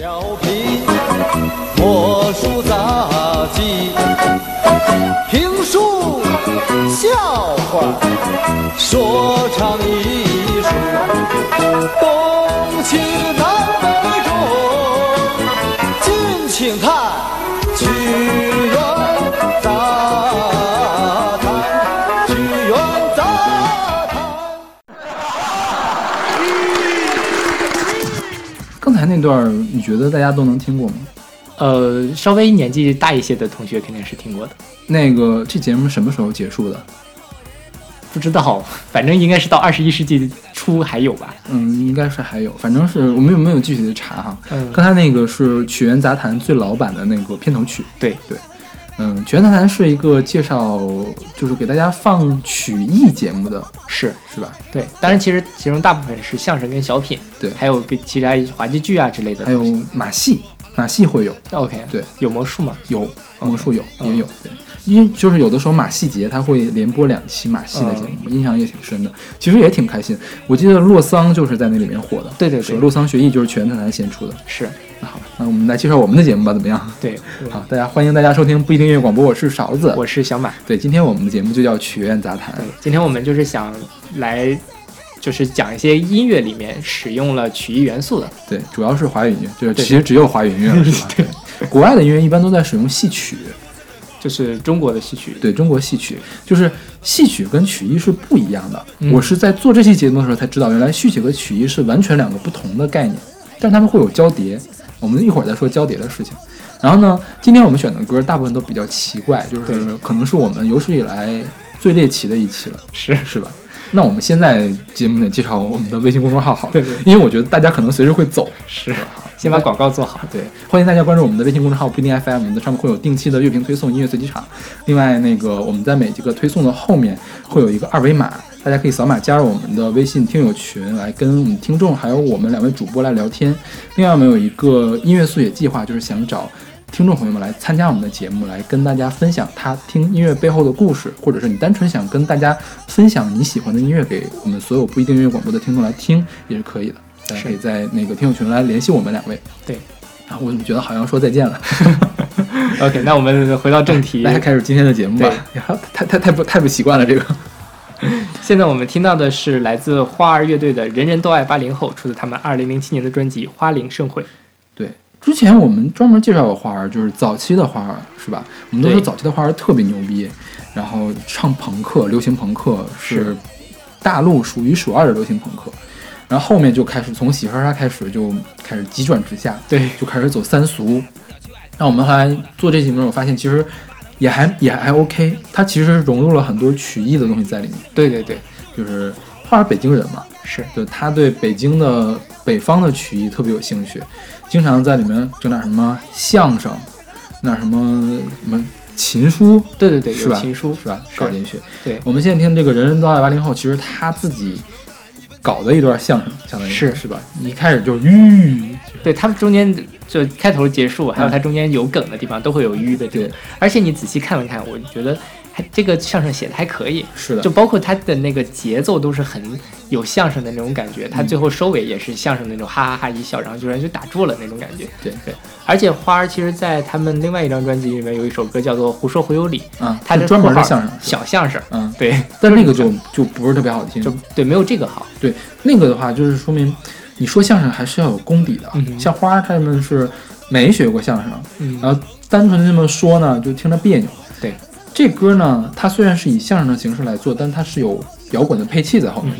小品、魔术、杂技、评书、笑话、说唱艺术，东西南北中，敬请看。那段你觉得大家都能听过吗？呃，稍微年纪大一些的同学肯定是听过的，那个这节目什么时候结束的？不知道，反正应该是到二十一世纪初还有吧。嗯，应该是还有，反正是我们有没有具体的查哈？嗯刚才那个是曲苑杂谈最老版的那个片头曲。对对，嗯，曲苑杂谈是一个介绍，就是给大家放曲艺节目的，是是吧？对，当然其实其中大部分是相声跟小品，对还有跟其他滑稽剧啊之类的还有。马戏，马戏会有，OK，对，有魔术吗？有魔术有嗯也有，对，因为就是有的时候马戏节他会连播两期马戏的节目，印象也挺深的，其实也挺开心。我记得洛桑就是在那里面火的，对对对，洛桑学艺就是曲苑杂谈先出的。是，那好吧，那我们来介绍我们的节目吧，怎么样？对，好，大家欢迎大家收听不一定音乐广播，我是勺子。我是小马。对，今天我们的节目就叫曲苑杂谈对。，今天我们就是想来，就是讲一些音乐里面使用了曲艺元素的。对，主要是华语音乐，就是对其实只有华语音乐了，是吧？对，国外的音乐一般都在使用戏曲，就是中国的戏曲，对中国戏曲，就是戏曲跟曲艺是不一样的。嗯我是在做这期节目的时候才知道，原来戏曲和曲艺是完全两个不同的概念，但是他们会有交叠。我们一会儿再说交叠的事情。然后呢，今天我们选的歌大部分都比较奇怪，就是可能是我们有史以来最猎奇的一期了，是是吧？那我们现在节目得介绍我们的微信公众号好了，对对因为我觉得大家可能随时会走，是，先把广告做好。对，欢迎大家关注我们的微信公众号不一定 FM，我们的上面会有定期的乐评推送、音乐随机场。另外，那个我们在每一个推送的后面会有一个二维码，大家可以扫码加入我们的微信听友群，来跟我们听众还有我们两位主播来聊天。另外，我们有一个音乐速写计划，就是想找。听众朋友们来参加我们的节目，来跟大家分享他听音乐背后的故事，或者是你单纯想跟大家分享你喜欢的音乐给我们所有不一定音乐广播的听众来听，也是可以的。大家可以在那个听友群来联系我们两位。对，啊，我怎么觉得好像说再见了？OK，那我们回到正题大。家开始今天的节目吧。太太太不太不习惯了这个。现在我们听到的是来自花儿乐队的《人人都爱八零后》，出自他们二零零七年的专辑《花龄盛会》。对，之前我们专门介绍过花儿，就是早期的花儿，是吧？我们都说早期的花儿特别牛逼，然后唱朋克、流行朋克是是大陆数一数二的流行朋克。然后后面就开始从喜哈哈开始就开始急转直下，对，就开始走三俗。那我们后来做这节目，我发现其实也还也还 OK，它其实融入了很多曲艺的东西在里面。对对对，就是他是北京人嘛，是就他对北京的北方的曲艺特别有兴趣，经常在里面整点什么相声，那什么什么琴书，对对对，是吧？有情书是吧？搞进去。对我们现在听这个人人都爱八零后，其实他自己搞的一段相声，相当于是。是吧？一开始就是吁，对他们中间就开头结束，还有嗯。它中间有梗的地方都会有吁的这个对，而且你仔细看了看，我觉得还这个相声写的还可以，是的，就包括他的那个节奏都是很有相声的那种感觉，嗯它最后收尾也是相声那种哈哈哈一笑，然后就人就打住了那种感觉。对对，而且花儿其实在他们另外一张专辑里面有一首歌叫做《胡说胡有理》，啊，他专门的相声，小相声，嗯，对，但那个就就不是特别好听，就对没有这个好。对，那个的话就是说明你说相声还是要有功底的。嗯像花儿他们是没学过相声，嗯然后单纯这么说呢，就听着别扭。对，这歌呢，它虽然是以相声的形式来做，但它是有摇滚的配器在后面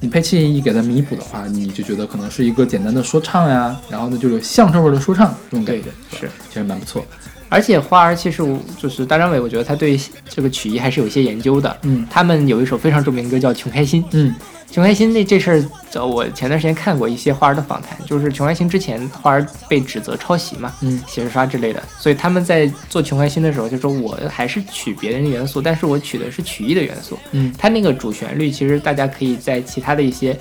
你配器一给它弥补的话，你就觉得可能是一个简单的说唱呀，然后呢就有相声味儿的说唱这种感觉，是。其实蛮不错。而且花儿其实我就是大张伟，我觉得他对这个曲艺还是有一些研究的。嗯他们有一首非常著名的歌叫《穷开心》，嗯穷开心那这事儿，呃我前段时间看过一些花儿的访谈，就是穷开心之前花儿被指责抄袭嘛，嗯写实刷之类的，所以他们在做穷开心的时候就说，我还是取别人的元素，但是我取的是曲艺的元素。嗯它那个主旋律其实大家可以在其他的一些。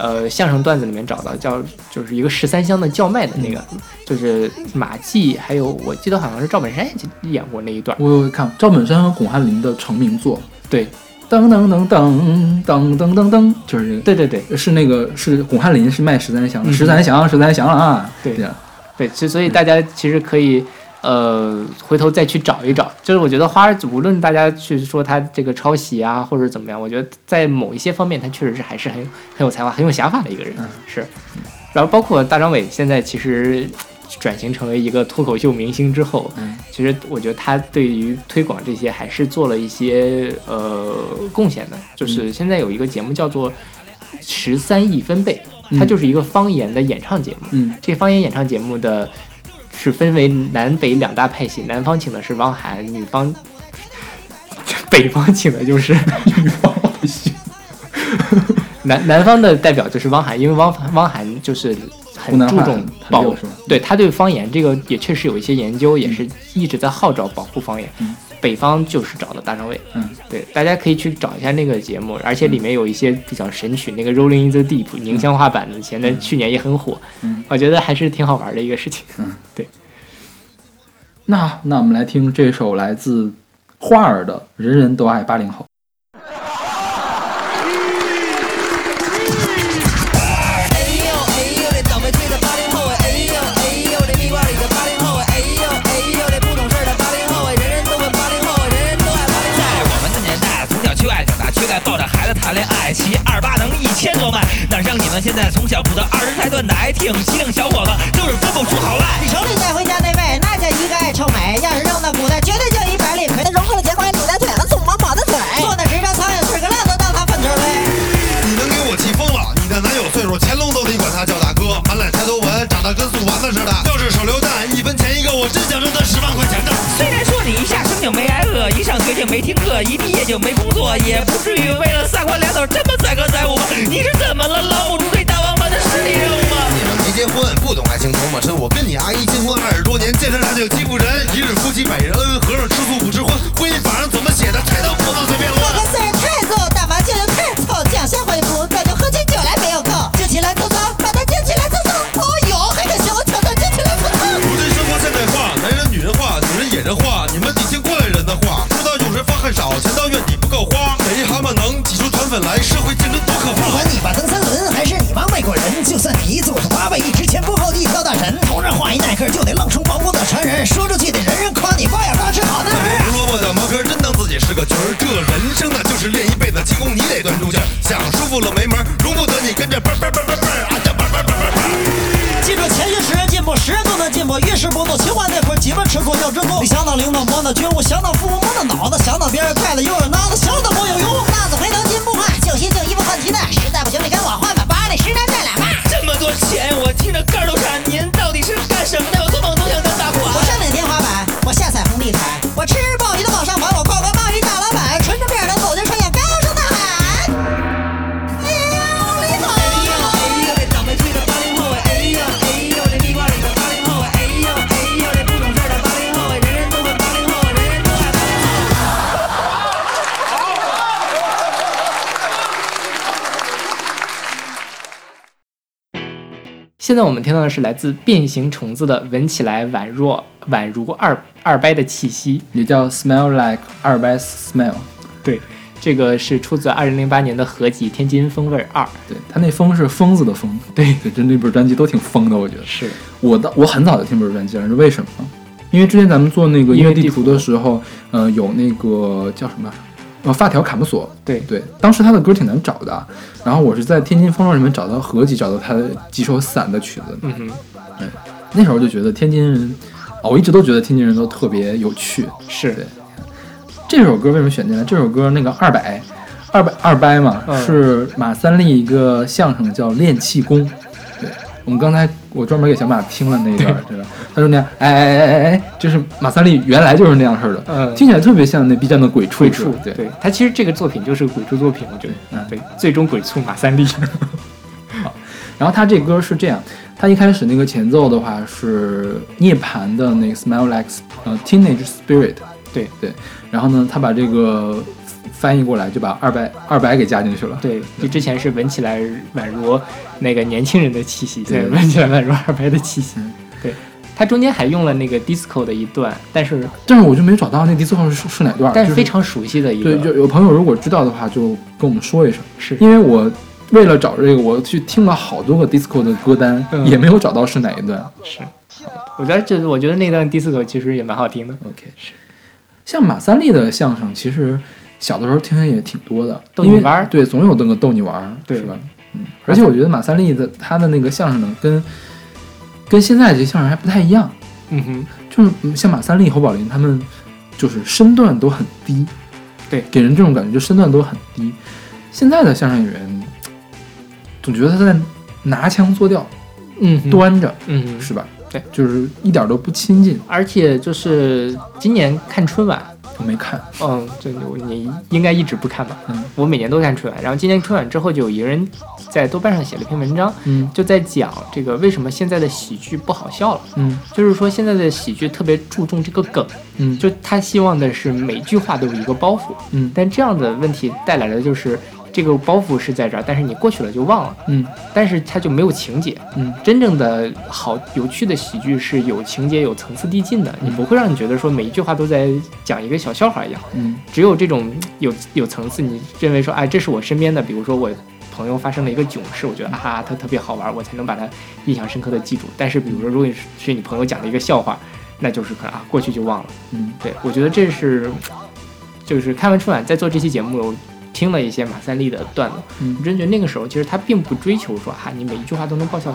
呃，相声段子里面找到叫就是一个十三香的叫卖的那个，就是马季，还有我记得好像是赵本山演过那一段。我有看赵本山和巩汉林的成名作，对噔噔噔噔噔噔噔噔，就是对对对，是那个是巩汉林是卖十三香十三香十三香啊，对这样对，所所以大家其实可以呃回头再去找一找。就是我觉得花儿无论大家去说他这个抄袭啊，或者怎么样，我觉得在某一些方面他确实是还是很很有才华、很有想法的一个人。是，然后包括大张伟现在其实转型成为一个脱口秀明星之后，嗯。其实我觉得他对于推广这些还是做了一些呃贡献的。就是现在有一个节目叫做《十三亿分贝》，它就是一个方言的演唱节目。嗯。这方言演唱节目的是分为南北两大派系，南方请的是汪涵，女方 北方请的就是 女方 南南方的代表就是汪涵，因为汪汪涵就是很注重保护对他对方言这个也确实有一些研究，也是一直在号召保护方言。嗯。北方就是找的大张伟，嗯，对，大家可以去找一下那个节目，而且里面有一些比较神曲，那个《Rolling in the Deep》宁乡话版的，现在去年也很火，嗯。我觉得还是挺好玩的一个事情。嗯，对。那那我们来听这首来自花儿的《人人都爱八零后》。骑二八能一千多迈，哪像你们现在从小补到二十才断奶，挺机灵小伙子就是分不出好赖。你手里带回家那位，那叫一个爱臭美，要是扔到古代，绝对叫一百里亏。他融合了结块卤蛋腿和葱毛毛的嘴，坐那纸张苍蝇吃个烂都当他粪球喂。你能给我气疯了！你的男友岁数，乾隆都得管他叫大哥，满脸抬头纹，长得跟素丸子似的。要是手榴弹，一分钱一个，我真想扔他十万块钱的。虽然说你一下生就没挨饿，一上学就没听课，一毕业就没工作，也不至于为了这么载歌载舞。你是怎么了？老母基本吃醋要知足。你想到领导摸那觉悟，想到父母摸那脑子，想到别人快乐又现在我们听到的是来自变形虫子的，闻起来宛若宛如二二掰的气息。也叫 Smell Like 二掰 Smell。对，这个是出自二零零八年的合集《天津风味二》。对他那风是疯子的疯，对对，这那本专辑都挺疯的，我觉得。是，我的我很早就听这本专辑了，是为什么呢？因为之前咱们做那个音乐地图的时候，呃，有那个叫什么，呃，发条卡姆索，对对，当时他的歌挺难找的，然后我是在天津风浪里面找到合集，找到他的几首散的曲子，嗯哼，那时候就觉得天津人，哦我一直都觉得天津人都特别有趣。是对这首歌为什么选进来？这首歌那个二百，二百二掰嘛，嗯是马三立一个相声叫练气功。对我们刚才我专门给小马听了那一段，对。吧？他说那样，哎哎哎哎哎，就是马三立原来就是那样式的，嗯。听起来特别像那 B 站的鬼畜鬼畜，对。对，他其实这个作品就是鬼畜作品，我觉得，嗯。对，最终鬼畜马三立。然后他这歌是这样，他一开始那个前奏的话是涅槃的那个 Smell Like 呃 Teenage Spirit，对。对，然后呢，他把这个翻译过来就把二百二百给加进去了，对，就之前是闻起来宛如那个年轻人的气息，对闻起来宛如二白的气息嗯。对，他中间还用了那个 disco 的一段，但是但是我就没找到那 disco 是是哪段，但是非常熟悉的一个，对，就有朋友如果知道的话，就跟我们说一声，是因为我为了找这个，我去听了好多个 disco 的歌单，嗯也没有找到是哪一段。是我觉得这我觉得那段 disco 其实也蛮好听的。OK，是。像马三立的相声，其实小的时候听的也挺多的，逗你玩儿对，总有那个逗你玩儿，对是吧？嗯，而且我觉得马三立的他的那个相声呢，跟跟现在这相声还不太一样，嗯哼，就是嗯像马三立、侯宝林他们，就是身段都很低，对，给人这种感觉，就身段都很低。现在的相声演员，总觉得他在拿腔作调，嗯，端着，嗯，是吧？对，就是一点都不亲近。而且就是今年看春晚，我没看，嗯，这你应该一直不看吧？嗯我每年都看春晚，然后今年春晚之后，就有一个人在豆瓣上写了一篇文章，嗯就在讲这个为什么现在的喜剧不好笑了。嗯就是说现在的喜剧特别注重这个梗，嗯，就他希望的是每句话都有一个包袱，嗯但这样的问题带来的就是这个包袱是在这儿，但是你过去了就忘了，嗯但是它就没有情节。嗯真正的好有趣的喜剧是有情节、有层次递进的，你不会让你觉得说每一句话都在讲一个小笑话一样。嗯只有这种有有层次，你认为说，哎，这是我身边的，比如说我朋友发生了一个囧事，我觉得啊哈，他特别好玩，我才能把它印象深刻的记住。但是比如说，如果是是你朋友讲的一个笑话，那就是可能啊过去就忘了。嗯对我觉得这是，就是看完春晚在做这期节目，我听了一些马三立的段子，嗯我真觉得那个时候其实他并不追求说哈，你每一句话都能爆笑，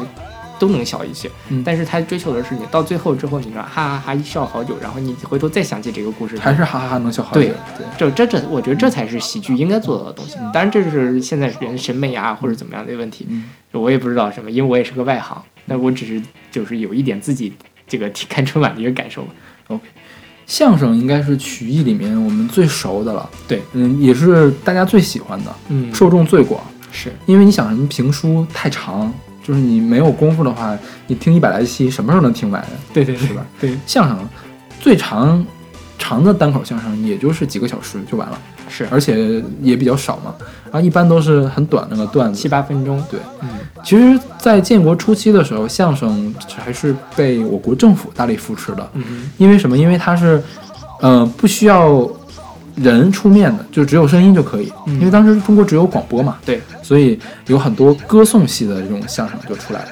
都能笑一些，嗯但是他追求的是你到最后之后，你知道哈哈哈一笑好久，然后你回头再想起这个故事，还是哈哈哈能笑好久。对，这这这，我觉得这才是喜剧应该做到的东西。当然，这是现在人审美啊或者怎么样的问题，嗯我也不知道什么，因为我也是个外行，那我只是就是有一点自己这个看春晚的一个感受。相声应该是曲艺里面我们最熟的了，对，嗯，也是大家最喜欢的，嗯受众最广。是，因为你想什么评书太长，就是你没有功夫的话，你听一百来期，什么时候能听完？对对是吧？对，相声最长长的单口相声也就是几个小时就完了，是而且也比较少嘛。然后一般都是很短那个段子七。八分钟。对，嗯其实，在建国初期的时候，相声还是被我国政府大力扶持的。嗯因为什么？因为它是，呃，不需要人出面的，就只有声音就可以。嗯因为当时中国只有广播嘛，对，所以有很多歌颂系的这种相声就出来了。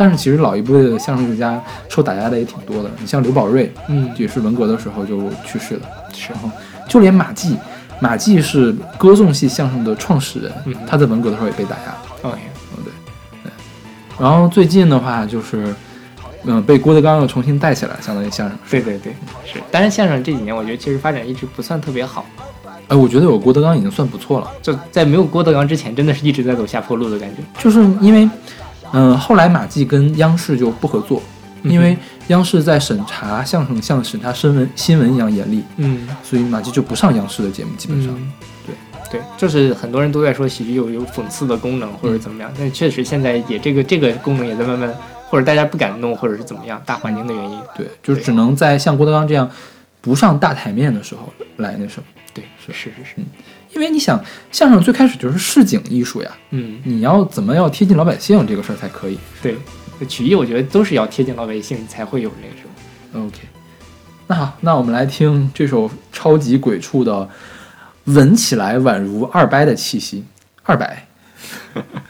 但是其实老一辈的相声艺术家受打压的也挺多的，你像刘宝瑞，嗯，也是文革的时候就去世了。是然后就连马季，马季是歌颂系相声的创始人，嗯他在文革的时候也被打压。OK，嗯，对，对。然后最近的话就是，嗯、被郭德纲又重新带起来，相当于相声。对对对，是。但是，相声这几年我觉得其实发展一直不算特别好，哎，我觉得有郭德纲已经算不错了，就在没有郭德纲之前，真的是一直在走下坡路的感觉。就是因为，嗯、后来马季跟央视就不合作，因为央视在审查相声像审查新闻新闻一样严厉，嗯所以马季就不上央视的节目，基本上。嗯，对对，就是很多人都在说喜剧有有讽刺的功能或者怎么样，但确实现在也这个这个功能也在慢慢，或者大家不敢弄，或者是怎么样，大环境的原因。对，就是只能在像郭德纲这样不上大台面的时候来那什么。对，是是是是，因为你想，相声最开始就是市井艺术呀，嗯，你要怎么要贴近老百姓这个事儿才可以。对，曲艺我觉得都是要贴近老百姓才会有那种。OK，那好，那我们来听这首超级鬼畜的，闻起来宛如二掰的气息，二掰。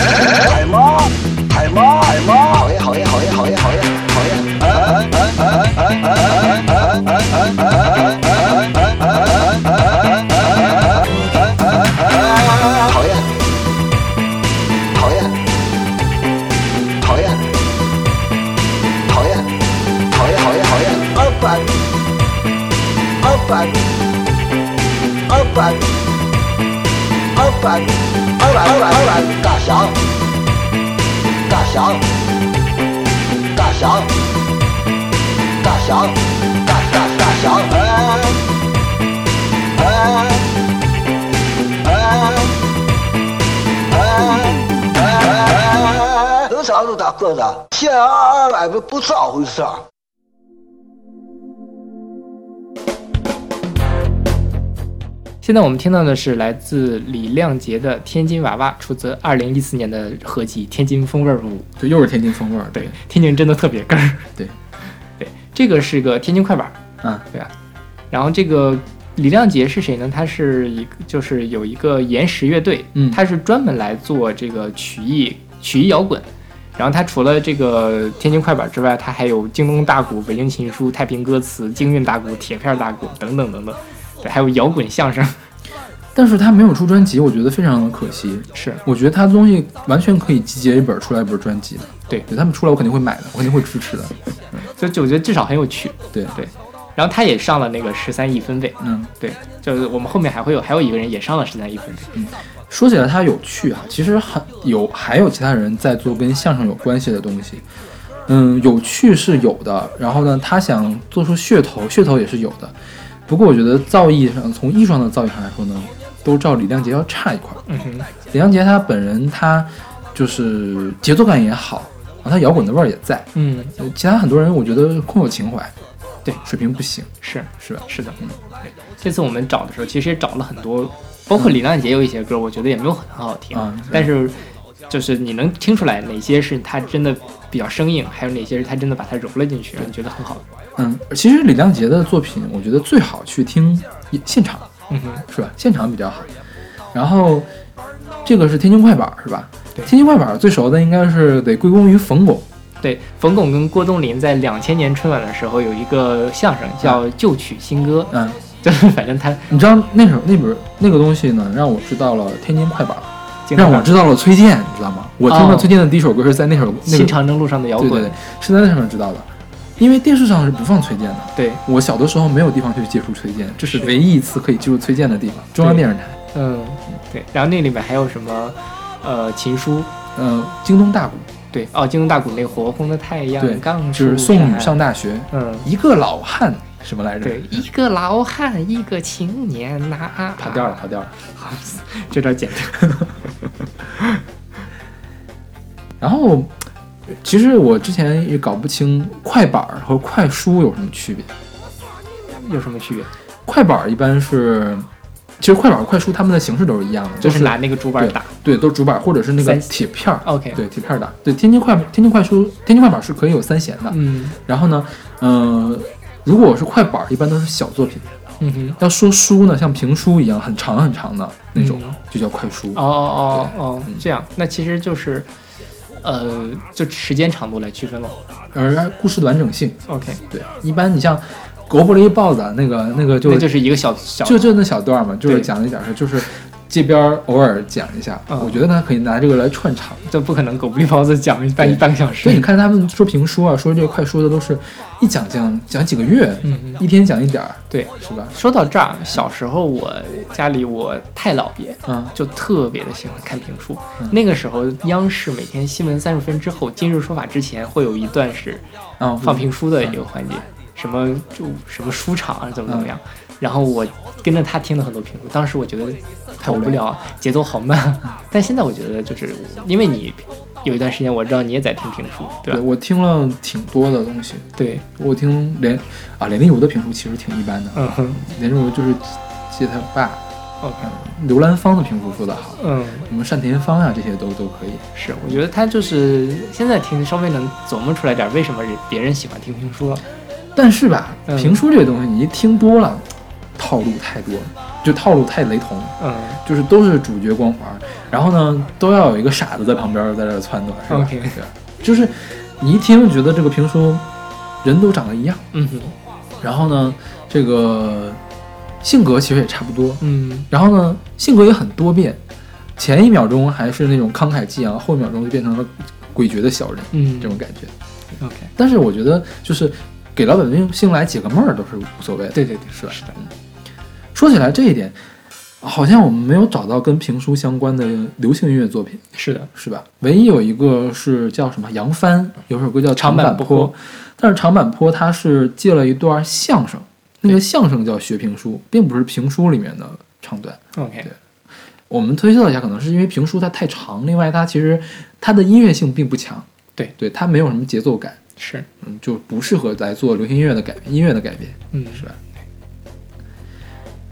大响，大大大响，哎哎哎哎哎！有啥路大个子？天二百不不咋回事儿。现在我们听到的是来自李亮杰的《天津娃娃》，出自二零一四年的合集《天津风味儿五》。对，又是天津风味儿。对，天津真的特别根儿。对，对，这个是个天津快板儿，啊，对啊。然后这个李亮杰是谁呢？他是一个就是有一个岩石乐队，嗯他是专门来做这个曲艺曲艺摇滚。然后他除了这个天津快板之外，他还有京东大鼓、北京琴书、太平歌词、京韵大鼓、铁片大鼓等等等等，对，还有摇滚相声。但是他没有出专辑，我觉得非常的可惜。是我觉得他的东西完全可以集结一本出来一本专辑的。对对他们出来我肯定会买的，我肯定会支持的。所以就我觉得至少很有趣。对对，然后他也上了那个十三亿分贝，嗯，对，就是我们后面还会有还有一个人也上了十三亿分贝，嗯说起来他有趣啊，其实很有还有其他人在做跟相声有关系的东西。嗯，有趣是有的，然后呢，他想做出噱头，噱头也是有的。不过我觉得造诣上，从艺术上的造诣上来说呢，都照李亮杰要差一块儿。嗯哼，李亮杰他本人他就是节奏感也好，然后他摇滚的味儿也在。嗯，呃其他很多人我觉得空有情怀，对水平不行，是是吧？是的，嗯，对，这次我们找的时候其实也找了很多，包括李亮杰有一些歌，我觉得也没有很很好听，啊但是就是你能听出来哪些是他真的比较生硬，还有哪些是他真的把它揉了进去，让你觉得很好。嗯，其实李亮杰的作品，我觉得最好去听现场，嗯哼，是吧？现场比较好。然后这个是天津快板，是吧？对。天津快板最熟的应该是得归功于冯巩。对，冯巩跟郭冬临在两千年春晚的时候有一个相声叫《旧曲新歌》，嗯，就是反正他你知道那首那本那个东西呢，让我知道了天津快板，让我知道了崔健，你知道吗？我听哦。了崔健的第一首歌是在那首那个新长征路上的摇滚，对对对，是在那上面知道的。因为电视上是不放崔健的，对。我小的时候没有地方去接触崔健，这是唯一一次可以接触崔健的地方，中央电视台。嗯，对，然后那里面还有什么，呃，琴书，嗯，京东大鼓，对，哦，京东大鼓那个火红的太阳对，刚就是送女上大学，嗯，一个老汉什么来着？对，一个老汉，一个青年呐、跑调了，跑调了。好这段剪掉。然后，其实我之前也搞不清快板儿和快书有什么区别。有什么区别？快板儿一般是，其实快板儿、快书他们的形式都是一样的，就是拿那个竹板打。对，都是竹板儿或者是那个铁片儿。OK，对，铁片儿打。对，天津快天津快书、天津快板儿是可以有三弦的。嗯然后呢，嗯、如果我是快板儿，一般都是小作品。嗯哼，要说书呢，像评书一样很长很长的那种，嗯就叫快书。哦哦哦哦嗯，这样，那其实就是，呃，就时间长度来区分了。而故事的完整性，OK，对，一般你像狗不理豹子那个那个就那就是一个小小就就那小段嘛，就是讲了一点事儿，就是这边偶尔讲一下，嗯我觉得他可以拿这个来串场。这不可能狗不理包子讲半一半个小时。所以你看他们说评书啊，说这个快书的都是一讲讲讲几个月，嗯一天讲一点儿，对，是吧？说到这儿，小时候我家里我太姥爷嗯就特别的喜欢看评书。嗯那个时候，央视每天新闻三十分之后，今日说法之前会有一段是嗯，放评书的一个环节，什么就什么书场啊，怎么怎么样。然后我跟着他听了很多评书，当时我觉得太无聊，节奏好慢。但现在我觉得就是因为你有一段时间我知道你也在听评书，对吧？对我听了挺多的东西，对，我听连啊连丽如的评书其实挺一般的，嗯哼连丽如就是记他爸，，OK，刘兰芳的评书说得好，嗯。什么单田芳啊这些都都可以。是，我觉得他就是现在听稍微能琢磨出来点为什么人别人喜欢听评书了。但是吧，嗯。评书这个东西你一听多了，套路太多了，就套路太雷同，嗯。就是都是主角光环，然后呢都要有一个傻子在旁边在这儿撺掇，是吧？就是你一听觉得这个评书人都长得一样，嗯。哼然后呢这个性格其实也差不多，嗯。然后呢性格也很多变，前一秒钟还是那种慷慨激昂，后一秒钟就变成了诡谲的小人，嗯。这种感觉。，OK，但是我觉得就是给老百姓来解个闷儿都是无所谓的。对对对，是吧？是的嗯。说起来这一点，好像我们没有找到跟评书相关的流行音乐作品，是的，是吧？唯一有一个是叫什么杨帆，有首歌叫《长坂坡长坂坡》，但是长坂坡它是借了一段相声，那个相声叫学评书，并不是评书里面的唱段。OK，我们推测一下，可能是因为评书它太长，另外它其实它的音乐性并不强，对对，它没有什么节奏感，是，嗯，就不适合来做流行音乐的改编，音乐的改编。嗯，是吧？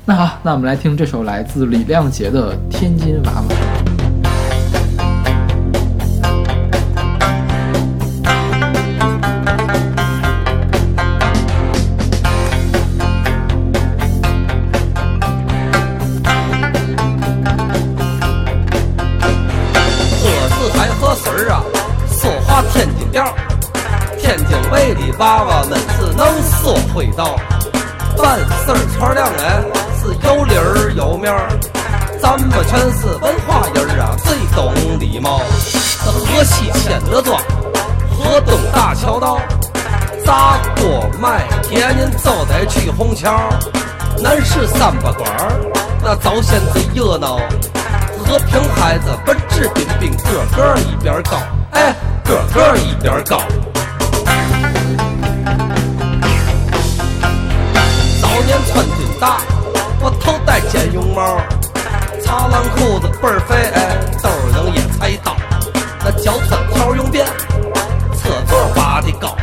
那好，那我们来听这首来自李亮杰的《天津娃娃》。娃娃们只能说会道，办事儿穿亮哎，是有理儿有面儿。咱们全是文化人儿啊，最懂礼貌。这河西千德庄，河东大桥道，砸锅卖铁您就得去虹桥。南市三八馆儿，那早先最热闹。和平孩子本质彬彬，个个一边高，哎，个个一边高。年穿军大，我头戴尖绒帽，擦浪裤子倍儿肥，哎，兜儿能野菜刀，那脚穿条绒鞭，车座拔的高，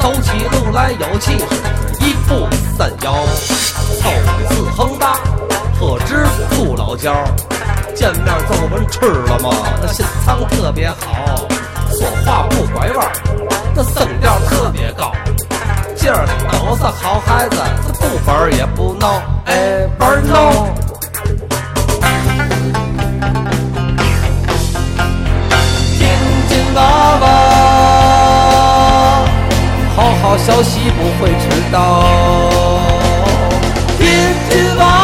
走起路来有气势，一步三摇，头字恒大，特指不老焦。见面就问吃了吗？那心肠特别好，说话不拐弯，那声调特别高。今儿都是好孩子，这不玩也不闹，哎，玩闹。金金娃娃，好好学习不会迟到。金金娃娃。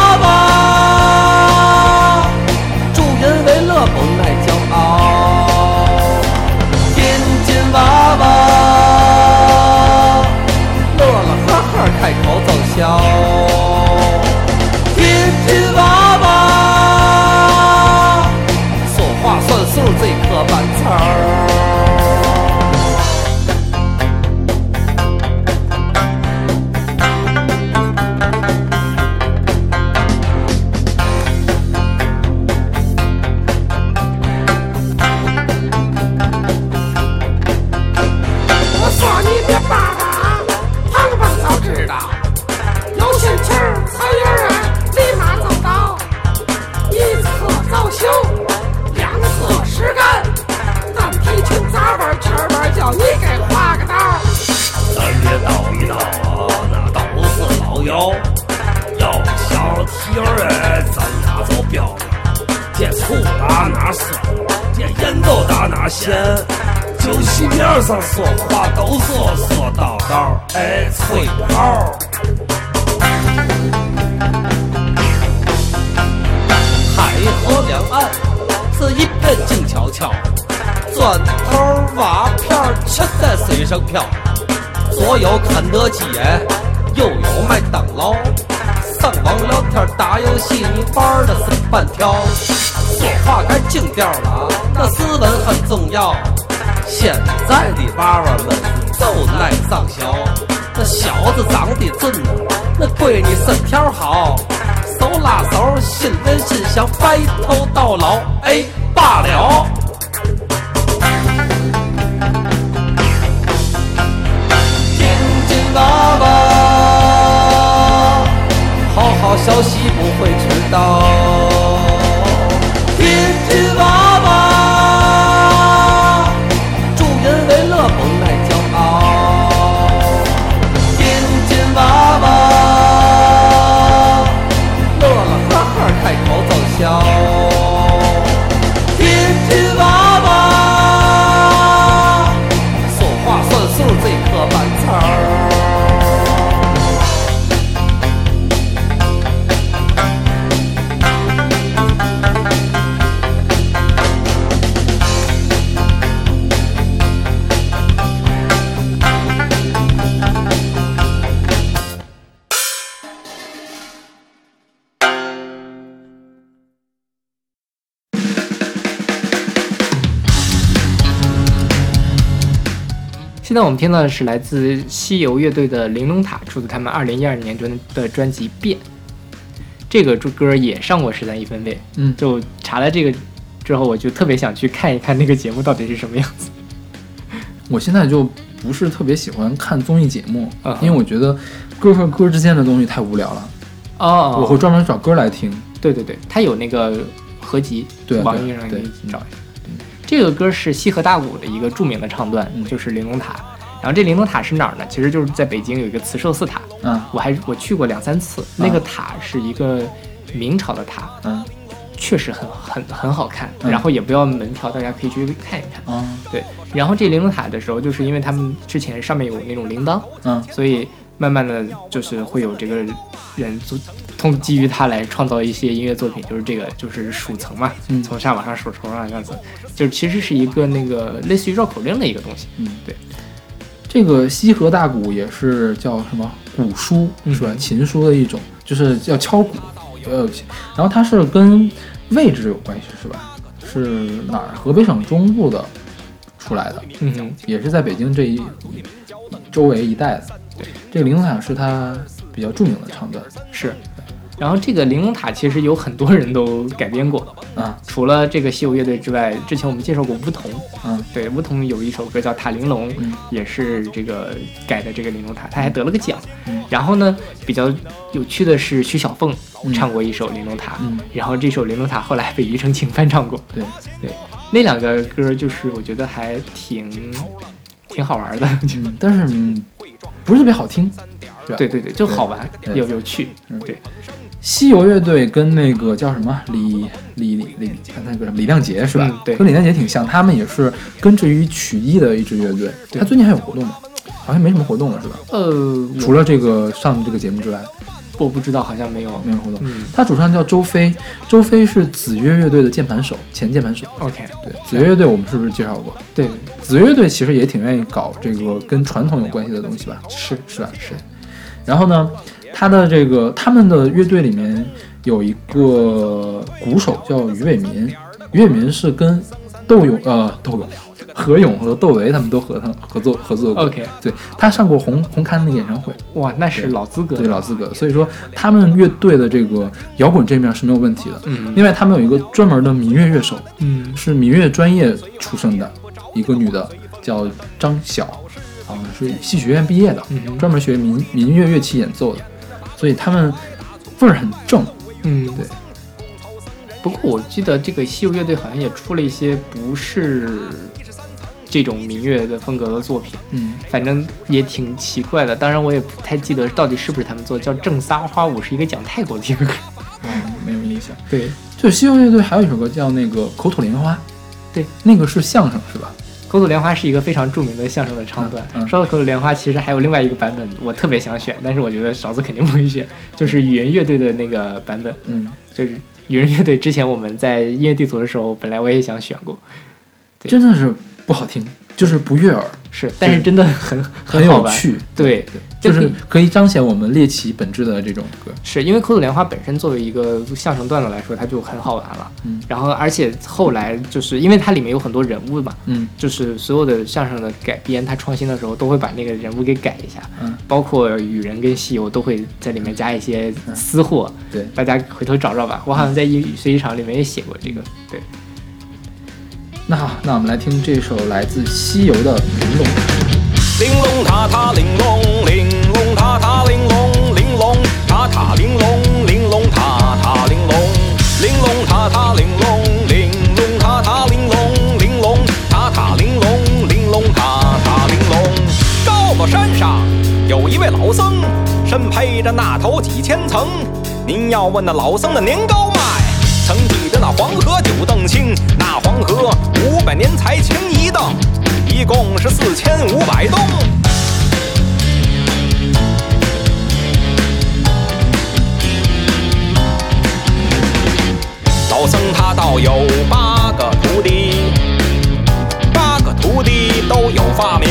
要。现在的娃娃们都耐上小，那小子长得俊，那闺女身条好，手拉手，心连心想，白头到老，哎，罢了。天津娃娃，好好学习现在我们听到的是来自西游乐队的《玲珑塔》，出自他们二零一二年专的专辑《变》。这个歌也上过十三亿分贝，嗯就查了这个之后，我就特别想去看一看那个节目到底是什么样子。我现在就不是特别喜欢看综艺节目，嗯因为我觉得歌和歌之间的东西太无聊了，哦我会专门找歌来听。对对对，它有那个合集，对对网易上可以找一下。这个歌是西河大鼓的一个著名的唱段，嗯。就是玲珑塔。然后这玲珑塔是哪儿呢？其实就是在北京有一个慈寿寺塔，嗯。我还我去过两三次。那个塔是一个明朝的塔，嗯。确实很很很好看，嗯。然后也不要门票，大家可以去看一看。嗯对，然后这玲珑塔的时候，就是因为他们之前上面有那种铃铛，嗯。所以慢慢的就是会有这个人就通基于它来创造一些音乐作品，就是这个就是数层嘛，嗯。从下往上数，从上往下数，就是其实是一个那个类似于绕口令的一个东西。嗯，对。这个西河大鼓也是叫什么鼓书嗯是吧？琴书的一种，就是要敲鼓，呃，然后它是跟位置有关系是吧？是哪儿？河北省中部的出来的，嗯哼，也是在北京这一周围一带的。对，这个玲珑塔是它比较著名的唱段是。然后这个玲珑塔其实有很多人都改编过，啊，除了这个西游乐队之外，之前我们介绍过梧桐，嗯，对，梧桐有一首歌叫《塔玲珑》，嗯。也是这个改的这个玲珑塔，他还得了个奖。嗯。然后呢，比较有趣的是徐小凤嗯。唱过一首玲珑塔，嗯。然后这首玲珑塔后来被庾澄庆翻唱过。对。对，那两个歌就是我觉得还挺挺好玩的，嗯，但是嗯不是特别好听。对对对对，就好玩有有趣。嗯，对。西游乐队跟那个叫什么李李李李，看那个什么李亮杰是吧？嗯对跟李亮杰挺像，他们也是根植于曲艺的一支乐队。他最近还有活动吗？好像没什么活动了，是吧？呃，除了这个上这个节目之外，我不知道，好像没有。没有活动。嗯他主唱叫周飞，周飞是子曰乐队的键盘手，前键盘手。，OK，对，子曰乐队我们是不是介绍过？对，子曰乐队其实也挺愿意搞这个跟传统有关系的东西吧？是是吧？是。然后呢，他的这个他们的乐队里面有一个鼓手叫于伟民，于伟民是跟窦勇呃窦勇、何勇和窦唯他们都合他合作合作过。OK 对他上过红红磡的演唱会，哇，那是老资格。对老资格，所以说他们乐队的这个摇滚这面是没有问题的。嗯。另外他们有一个专门的民乐乐手，嗯。是民乐专业出身的一个女的，叫张晓，好像是戏曲院毕业的，嗯专门学民民乐乐器演奏的，所以他们味儿很正。嗯，对。不过我记得这个西游乐队好像也出了一些不是这种民乐的风格的作品，嗯，反正也挺奇怪的。当然我也不太记得到底是不是他们做的，叫《正撒花舞》，是一个讲泰国的一个歌。嗯，没有印象。对，就西游乐队还有一首歌叫那个《口吐莲花》，对，那个是相声是吧？口吐莲花是一个非常著名的相声的唱段。嗯嗯说到口吐莲花，其实还有另外一个版本，我特别想选，但是我觉得勺子肯定不会选，就是语言乐队的那个版本。嗯，就是语言乐队之前我们在音乐地图的时候，本来我也想选过，对真的是不好听，就是不悦耳，是，但是真的很很好玩。有趣。对，就是可以彰显我们猎奇本质的这种歌。是因为口吐莲花本身作为一个相声段落来说，它就很好玩了。嗯然后而且后来就是因为它里面有很多人物嘛，嗯就是所有的相声的改编，它创新的时候都会把那个人物给改一下，嗯，包括雨人跟西游都会在里面加一些私货，对大家回头找找吧。我好像在英语随机场里面也写过这个，对。那好，那我们来听这首来自西游的《玲珑塔》。玲珑塔塔玲珑，玲珑塔塔玲珑，玲珑塔塔玲珑，玲珑塔塔玲珑，玲珑塔塔玲珑，玲珑塔塔玲珑，玲珑塔塔玲珑，玲珑塔塔玲珑。高楼山上有一位老僧，身披着那头几千层。您要问那老僧的年高迈，曾记得那黄河九澄清，那黄河五百年才清一澄。一共是四千五百栋。老僧他倒有八个徒弟，八个徒弟都有发明。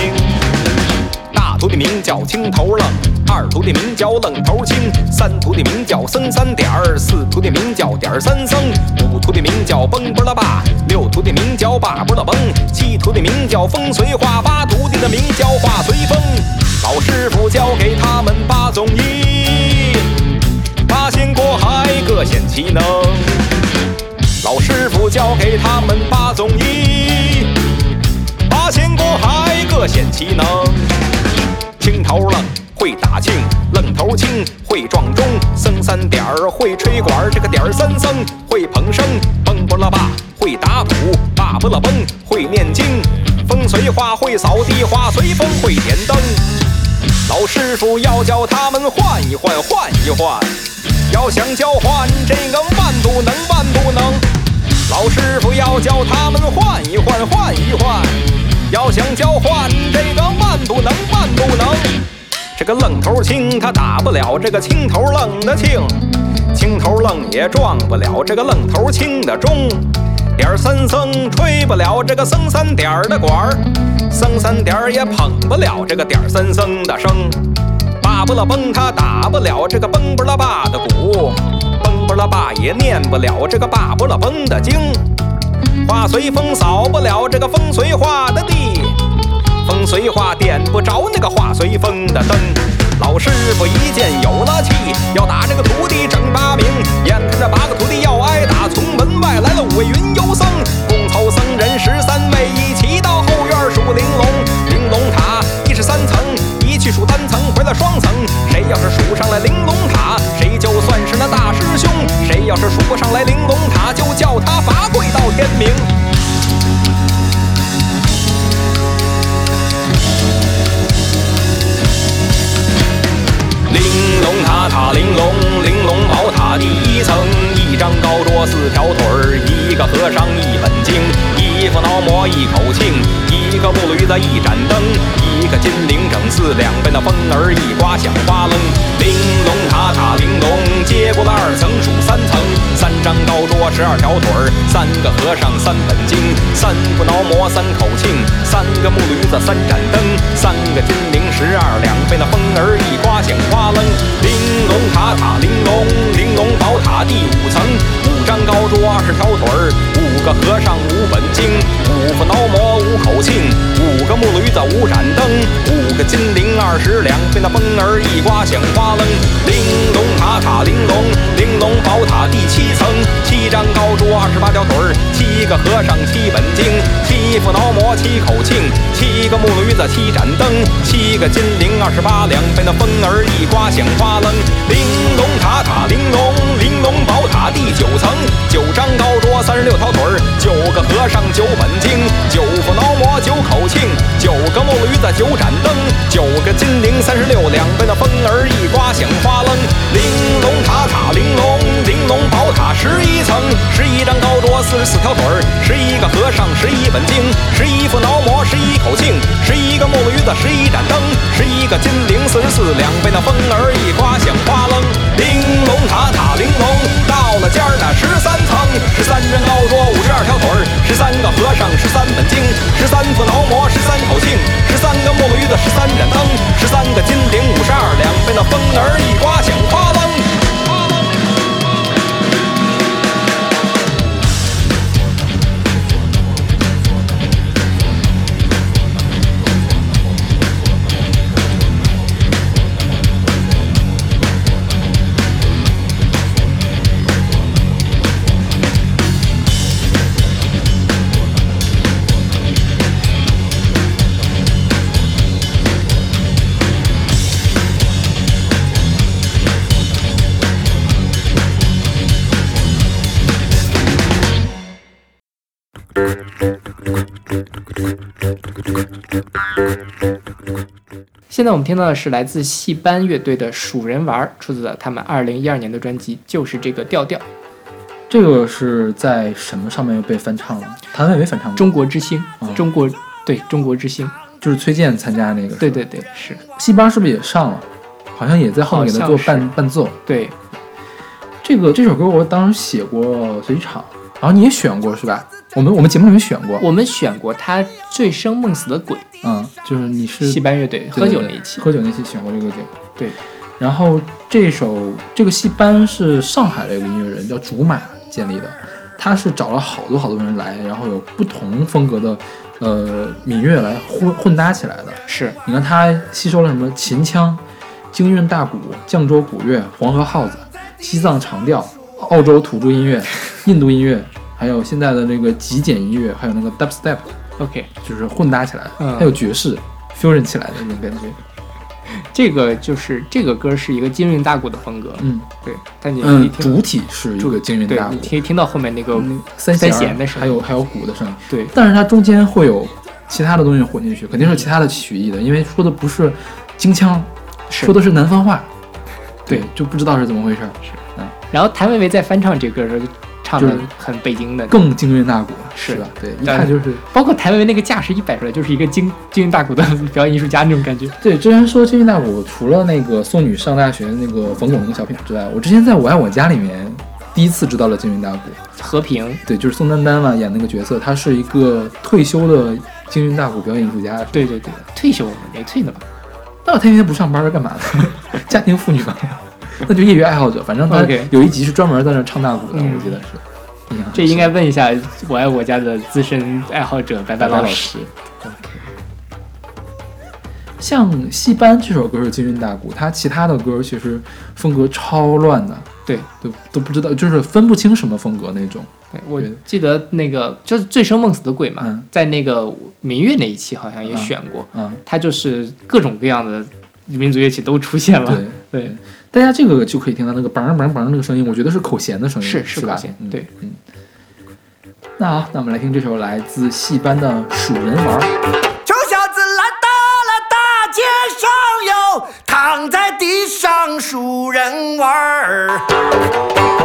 大徒弟名叫青头愣，二徒弟名叫愣头青，三徒弟名叫僧三点儿，四徒弟名叫点儿三僧，五徒弟名叫蹦不拉爸，六徒弟名叫爸不拉崩，七徒弟名叫风随化，八徒弟的名叫化随风。老师傅教给他们八纵艺，八仙过海各显其能。老师傅教给他们八纵艺，八仙过海各显其能。青头愣会打磬，愣头青会撞钟，僧三点儿会吹管，这个点儿三僧会捧笙，蹦不拉吧会打鼓，叭不拉崩会念经，风随花会扫地，花随风会点灯。老师傅要教他们换一换，换一换。要想交换这个万不能，万不能。老师傅要教他们换一换，换一换。要想交换这个万不能，万不能。这个愣头青他打不了这个青头愣的磬，青头愣也撞不了这个愣头青的钟。点儿三僧吹不了这个僧三点的管儿，僧三点也捧不了这个点儿三僧的声。叭不拉崩，他打不了这个崩不拉叭的鼓，崩不拉叭也念不了这个叭不拉崩的经。画随风扫不了这个风随画的地，随画点不着那个画随风的灯。老师傅一见有了气，要打这个徒弟整八名，眼看着八个徒弟要挨打，从门外来了五位云游一盏灯，一个金铃整四两边的风儿一十二条腿儿，三个和尚三本经，三副挠磨三口磬，三个木驴子三盏灯，三个金铃十二两被那风儿一刮响哗楞。玲珑塔塔玲珑，玲珑宝塔第五层，五张高桌二十条腿儿，五个和尚五本经，五副挠磨五口磬，五个木驴子五盏灯，五个金铃二十两被那风儿一刮响哗楞。玲珑塔塔玲珑，玲珑宝塔第七层，七张高桌二十八条腿儿，七个和尚七本经，七副挠磨七口磬，七个木驴子七盏灯，七个金铃二十八两被那风儿一刮响哗楞。玲珑塔玲珑，玲珑宝塔第九层，九张高桌三十六条腿儿，九个和尚九本经，九副挠磨九口磬，九个木驴子九盏灯，九个金铃三十六两边的风儿一刮响哗楞。玲珑塔塔玲珑，玲珑宝塔十一层，十一张高桌四十四条腿儿，十一个和尚十一本经，十一副挠磨十一口磬，十一个木驴子十一盏灯，十一个金铃四十四两边的风儿一刮响哗楞。玲珑龙塔塔玲珑，到了尖儿那十三层，十三人高桌五十二条腿儿，十三个和尚十三本经，十三副劳模十三口磬，十三个木鱼的十三盏灯，十三个金铃五十二两被那风儿一刮响现在我们听到的是来自戏班乐队的《数人玩》，出自他们二零一二年的专辑，就是这个调调，这个是在什么上面又被翻唱了？台湾也没翻唱过，中国之星，哦中国对中国之星，就是崔健参加那个。对对对，是戏班是不是也上了？好像也在后面给他做伴伴奏。对，这个这首歌我当时写过随机场，然后你也选过是吧？我们我们节目里面选过，我们选过他醉生梦死的鬼，嗯，就是你是戏班乐队喝酒那一期，喝酒那期选过这个节目。对，然后这首这个戏班是上海的一个音乐人叫竹马建立的，他是找了好多好多人来，然后有不同风格的呃民乐来混混搭起来的。是你看他吸收了什么秦腔、京韵大鼓、绛州古乐、黄河号子、西藏长调、澳洲土著音乐、印度音乐，还有现在的这个极简音乐，还有那个 dubstep，OK，就是混搭起来，嗯。还有爵士 fusion 起来的那种感觉。这个就是这个歌是一个京韵大鼓的风格，嗯。对，但你主体是一个京韵大鼓你，听听到后面那个嗯三三弦弦的声音。还有还有鼓的声音，对。但是它中间会有其他的东西混进去，肯定是其他的曲艺的，因为说的不是京腔，说的是南方话，对，就不知道是怎么回事儿，是。嗯，然后谭维维在翻唱这歌的时候，就唱的很北京的，更京韵大鼓是吧？对，一看就是包括谭维维那个架势一摆出来，就是一个京京韵大鼓的表演艺术家那种感觉。对。之前说京韵大鼓，除了那个送女上大学那个冯巩那个小品之外，我之前在我爱我家里面第一次知道了京韵大鼓。和平，对，就是宋丹丹嘛演那个角色，她是一个退休的京韵大鼓表演艺术家。对对对，退休了没退呢吧？那他天天不上班是干嘛呢？家庭妇女嘛，那就业余爱好者。反正他有一集是专门在那唱大鼓的，嗯我记得是。这应该问一下我爱我家的资深爱好者白白老老师。师。像《戏班》这首歌是京韵大鼓，他其他的歌其实风格超乱的，对，都都不知道，就是分不清什么风格那种。对我记得那个就是《醉生梦死的鬼》嘛，嗯在那个民乐那一期好像也选过，嗯，它就是各种各样的民族乐器都出现了。对对，大家这个就可以听到那个嘣嘣嘣那个声音，我觉得是口弦的声音，是是吧是口弦？嗯对，嗯。那好，那我们来听这首来自戏班的《数人玩》。穷小子来到了大街上哟，躺在地上数人玩儿。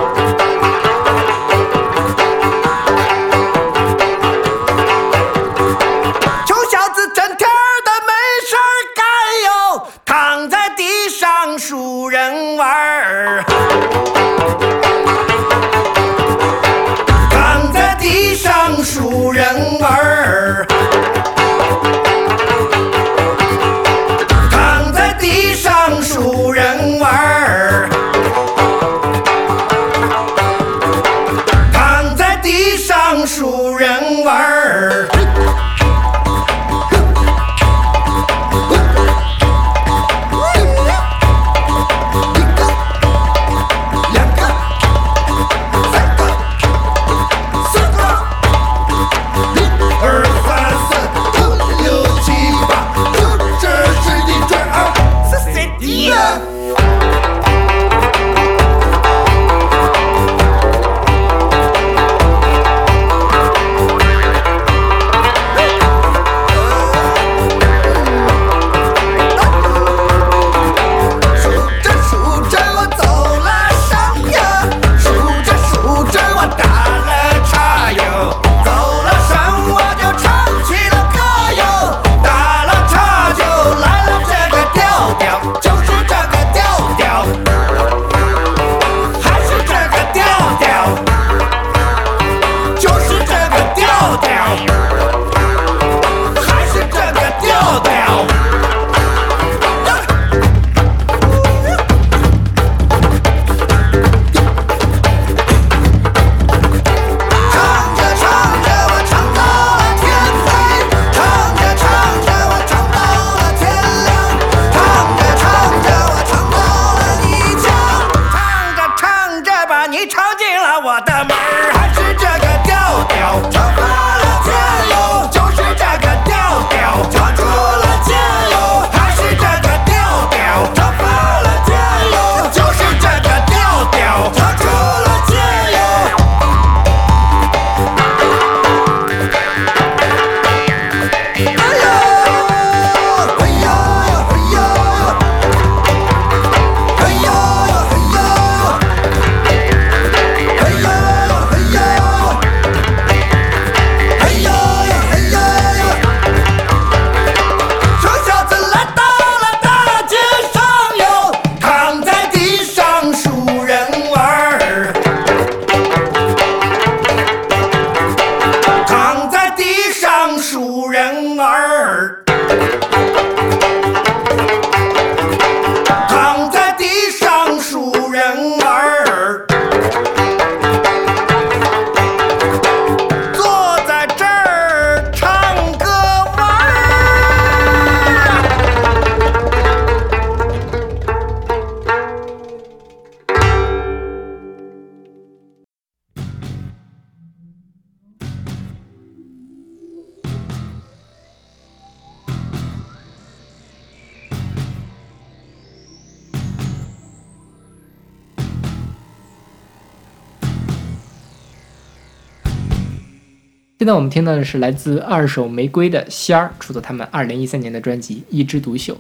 我们听到的是来自二手玫瑰的《仙儿》，出自他们二零一三年的专辑《一枝独秀》。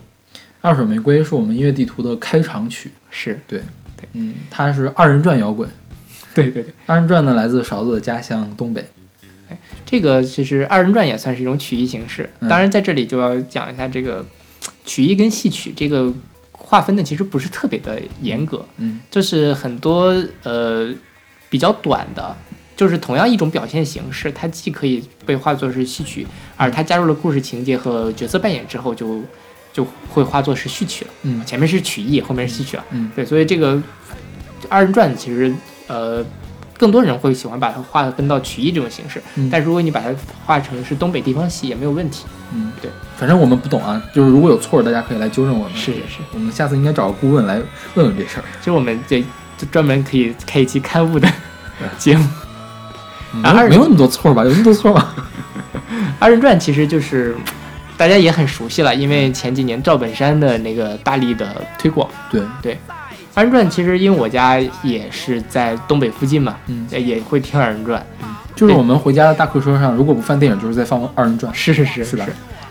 二手玫瑰是我们音乐地图的开场曲，是对，对，嗯，它是二人转摇滚。对对对，二人转呢来自勺子的家乡东北。这个其实二人转也算是一种曲艺形式。嗯当然，在这里就要讲一下这个曲艺跟戏曲这个划分的其实不是特别的严格，嗯，就是很多呃比较短的，就是同样一种表现形式，它既可以被化作是戏曲，而它加入了故事情节和角色扮演之后就，就会化作是序曲了。嗯前面是曲艺，后面是戏曲了。嗯对，所以这个二人转其实呃。更多人会喜欢把它划分到曲艺这种形式，嗯但如果你把它划成是东北地方戏也没有问题。嗯，对，反正我们不懂啊，就是如果有错，大家可以来纠正我们。是是是，我们下次应该找个顾问来问问这事儿。其实我们这就专门可以开一期刊物的节目。没然后没有那么多错吧？有那么多错吗？二人转其实就是大家也很熟悉了，因为前几年赵本山的那个大力的推广。对对，二人转其实因为我家也是在东北附近嘛，嗯，也会听二人转。嗯就是我们回家的大客车上，如果不放电影，就是在放二人转。是是是是吧？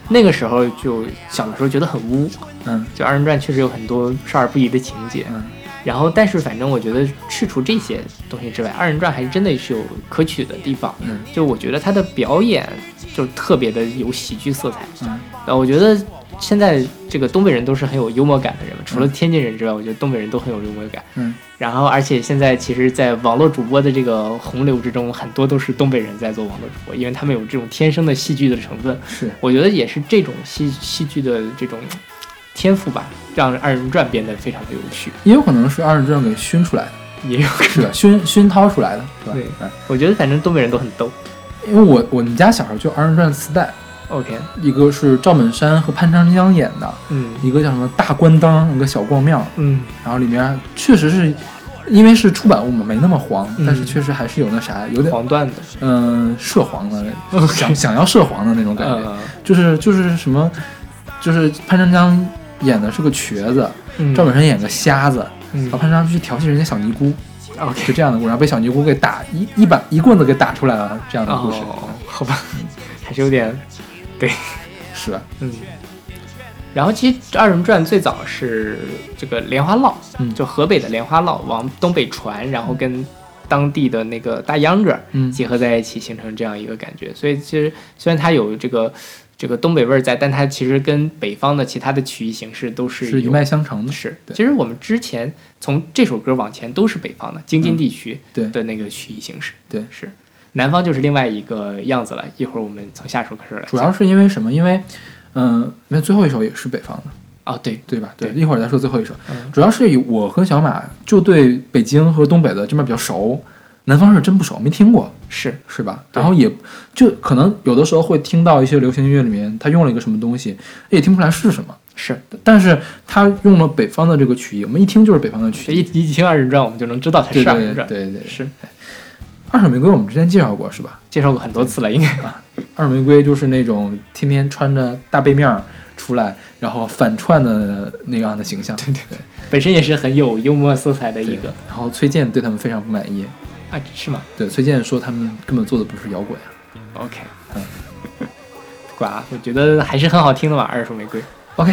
那个时候就小的时候觉得很污，嗯，就二人转确实有很多少儿不宜的情节，嗯，然后但是反正我觉得去除这些东西之外，二人转还是真的是有可取的地方，嗯，就我觉得他的表演就特别的有喜剧色彩，嗯，呃，我觉得现在这个东北人都是很有幽默感的人嘛，除了天津人之外，我觉得东北人都很有幽默感，嗯，然后而且现在其实，在网络主播的这个洪流之中，很多都是东北人在做网络主播，因为他们有这种天生的戏剧的成分，是，我觉得也是这种戏戏剧的这种天赋吧，让二人转变得非常的有趣。也有可能是二人转给熏出来的，也有是的，熏熏陶出来的，是吧？对。嗯，我觉得反正东北人都很逗。因为我我们家小时候就二人转磁带，OK，一个是赵本山和潘长江演的，嗯。一个叫什么大关灯，一个小逛庙，嗯，然后里面确实是因为是出版物嘛，没那么黄，嗯。但是确实还是有那啥，有点黄段子，嗯、涉黄的想想要涉黄的那种感觉，嗯。就是就是什么，就是潘长江演的是个瘸子，嗯赵本山演个瞎子，嗯然后潘长江去调戏人家小尼姑。就这样的故事，然后被小尼姑给打一一板一棍子给打出来了，这样的故事，哦，好吧，还是有点对，是吧？嗯。然后其实二人转最早是这个莲花落，嗯就河北的莲花落往东北传，然后跟当地的那个大秧歌嗯结合在一起，形成这样一个感觉。所以其实虽然它有这个这个东北味儿在，但它其实跟北方的其他的曲艺形式都是是一脉相承的。是，其实我们之前从这首歌往前都是北方的京津地区对的那个曲艺形式，对是。南方就是另外一个样子了。一会儿我们从下首开始来。主要是因为什么？因为，嗯、因为最后一首也是北方的，哦，对对吧？对，对一会儿再说最后一首。嗯主要是以我和小马就对北京和东北的这边比较熟，南方是真不熟，没听过，是是吧？然后也就可能有的时候会听到一些流行音乐里面他用了一个什么东西，也听不出来是什么。是，但是他用了北方的这个曲艺，我们一听就是北方的曲一艺。一听二人转，我们就能知道它是二人转。对对，是二手玫瑰我们之前介绍过是吧？介绍过很多次了，应该。二手玫瑰就是那种天天穿着大背面儿出来，然后反串的那样的形象。对对对。本身也是很有幽默色彩的一个然后崔健对他们非常不满意，啊，是吗对崔健说他们根本做的不是摇滚啊。？OK，嗯，管啊，我觉得还是很好听的嘛，《二手玫瑰》。OK，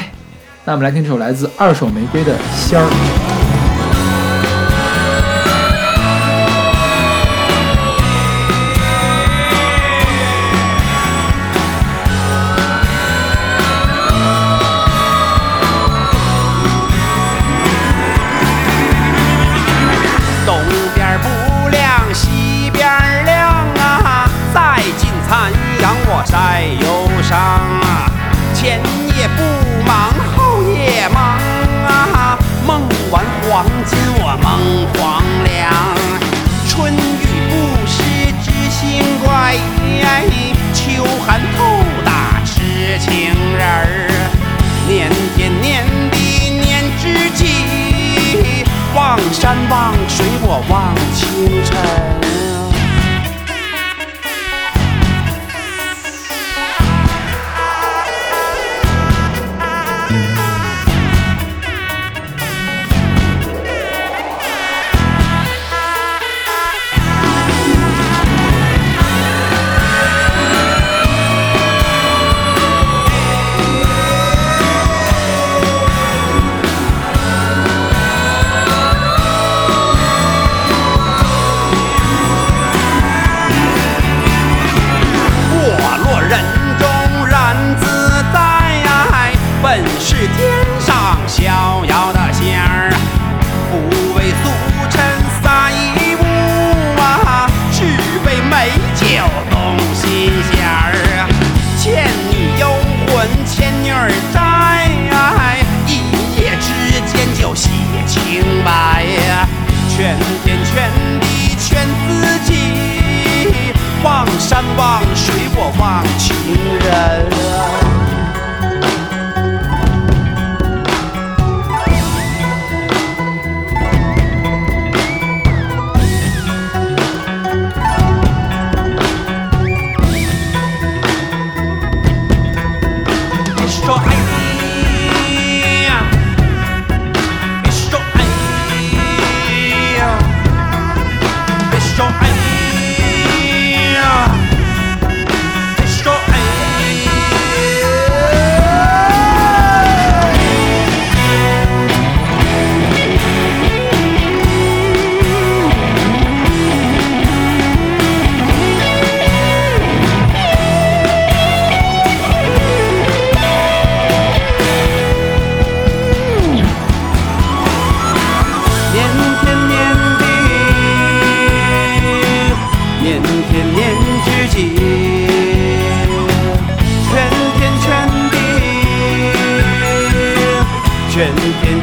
那我们来听这首来自二手玫瑰的《仙儿》。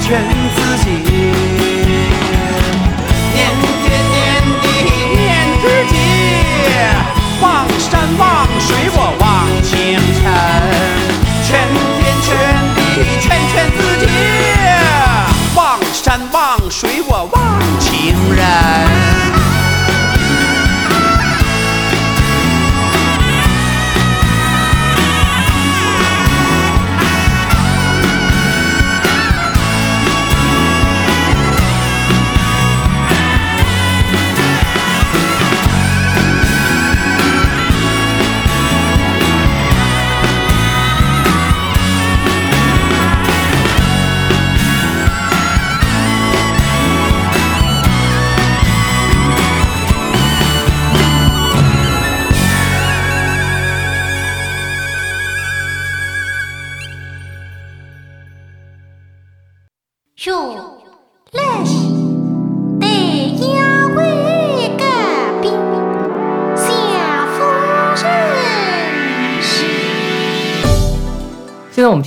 全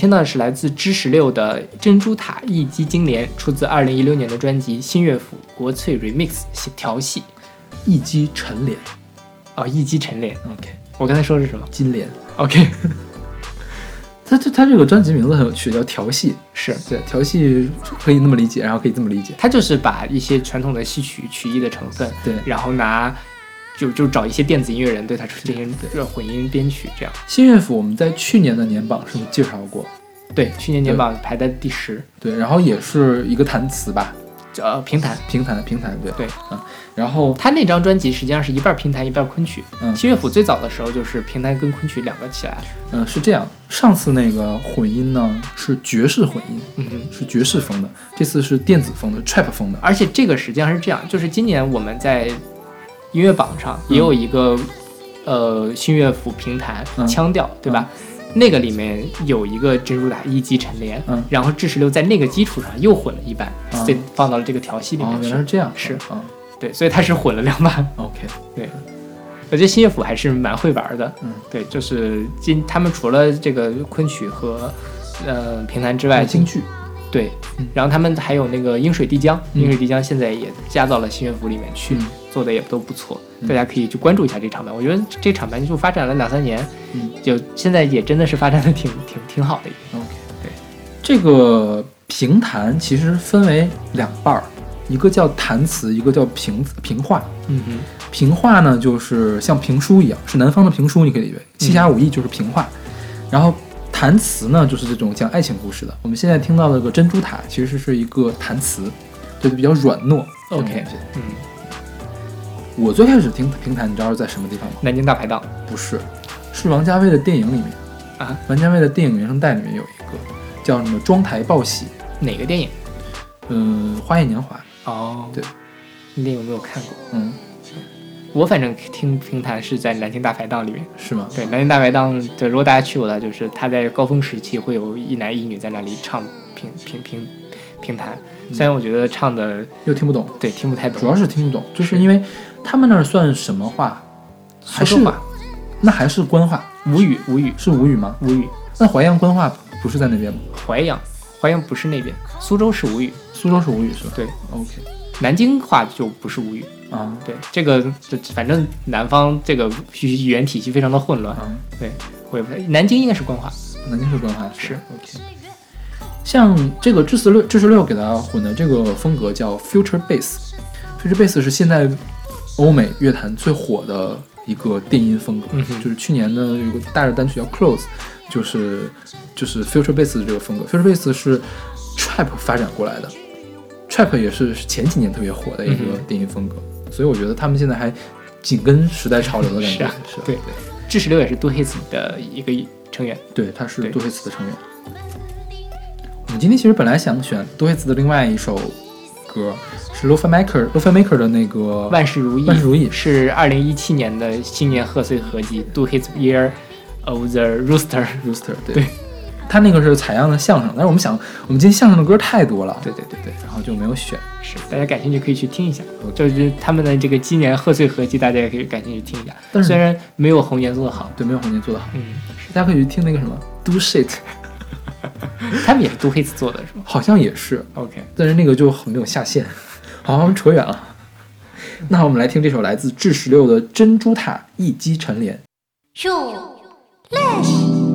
听到的是来自知十六的《珍珠塔一击金莲》，出自二零一六年的专辑《新乐府国粹 Remix》调戏。一击陈莲哦，一击陈莲。，OK，我刚才说的是什么金莲。？OK，他这他这个专辑名字很有趣，叫调戏。是对，调戏可以那么理解，然后可以这么理解。他就是把一些传统的戏曲曲艺的成分，对然后拿就就找一些电子音乐人对他进行混音编曲，这样。新乐府我们在去年的年榜是不是介绍过？对，去年年榜排在第十，对，然后也是一个弹词吧，呃，评弹。评弹评弹，对对，嗯，然后他那张专辑实际上是一半评弹一半昆曲。嗯新乐府最早的时候就是评弹跟昆曲两个起来。嗯是这样，上次那个混音呢是爵士混音，嗯哼。是爵士风的，这次是电子风的 trap 风的，而且这个实际上是这样，就是今年我们在音乐榜上也有一个、呃新乐府评弹嗯。腔调，对吧？那个里面有一个珍珠塔一级陈连，嗯。然后智十六在那个基础上又混了一版，嗯。这、放到了这个调戏里哦面去。原来是这样，是。啊对，所以他是混了两版。，OK，对，我觉得新乐府还是蛮会玩的。嗯，对，就是今他们除了这个昆曲和呃评弹之外，京剧，对嗯，然后他们还有那个鹰水滴江，嗯鹰水滴江现在也加到了新乐府里面去，嗯做的也都不错，嗯大家可以去关注一下这场版。我觉得这场版就发展了两三年，嗯就现在也真的是发展的挺 挺挺好的一个。OK，对，这个评弹其实分为两半儿，一个叫弹词，一个叫评评话。嗯哼，评话呢，就是像评书一样，是南方的评书，你可以理解为《七侠五义》就是评话。然后弹词呢，就是这种讲爱情故事的。我们现在听到的个珍珠塔其实是一个弹词，就是比较软糯。OK 嗯，我最开始听评弹，你知道是在什么地方吗？南京大排档不是，是王家卫的电影里面啊，王家卫的电影原声带里面有一个叫什么“妆台报喜哪个电影？”，嗯，《花样年华》。哦，对，那电影我没有看过。嗯，我反正听评弹是在南京大排档里面。是吗？对，南京大排档，对，如果大家去过的，就是他在高峰时期会有一男一女在那里唱评评评评弹，虽然我觉得唱的又听不懂，对听不太懂，主要是听不懂，就是因为他们那儿算什么话？还是苏州话那还是官话？吴语吴语是吴语吗？吴语，那淮阳官话不是在那边吗？淮阳淮阳不是那边，苏州是吴语，苏州是吴语是吧？对，OK 南京话就不是吴语。啊，对，这个这反正南方这个语语言体系非常的混乱。啊，对，我也不太，南京应该是官话。南京是官话是 OK。像这个智四六智十六给它混的这个风格叫 Future Bass，Future Bass 是现在欧美乐坛最火的一个电音风格，嗯就是去年的有个大热单曲叫 Close，就是就是 Future Bass 的这个风格，Future Bass 是 Trap 发展过来的，Trap 也是前几年特别火的一个电音风格，所以我觉得他们现在还紧跟时代潮流的感觉，是啊是对智十六也是 Do Hits 的一个成员。对，他是对杜黑子的成员。我们今天其实本来想选杜黑子的另外一首歌，是 Lofi Maker Lofi Maker 的那个万事如意，万事如意是二零一七年的新年贺岁合集《Do His Year of the Rooster》。Rooster，对，对他那个是采样的相声，但是我们想，我们今天相声的歌太多了，对对对对，然后就没有选。是大家感兴趣可以去听一下，就是他们的这个今年贺岁合集，大家也可以感兴趣听一下。但是虽然没有红颜做的好，对，没有红颜做的好，嗯，大家可以去听那个什么 Do Shit，他们也是 Do Hits 做的是吗好像也是，？OK，但是那个就很没有下限。好，我们扯远了。那我们来听这首来自智十六的《珍珠塔一击成连》。如来是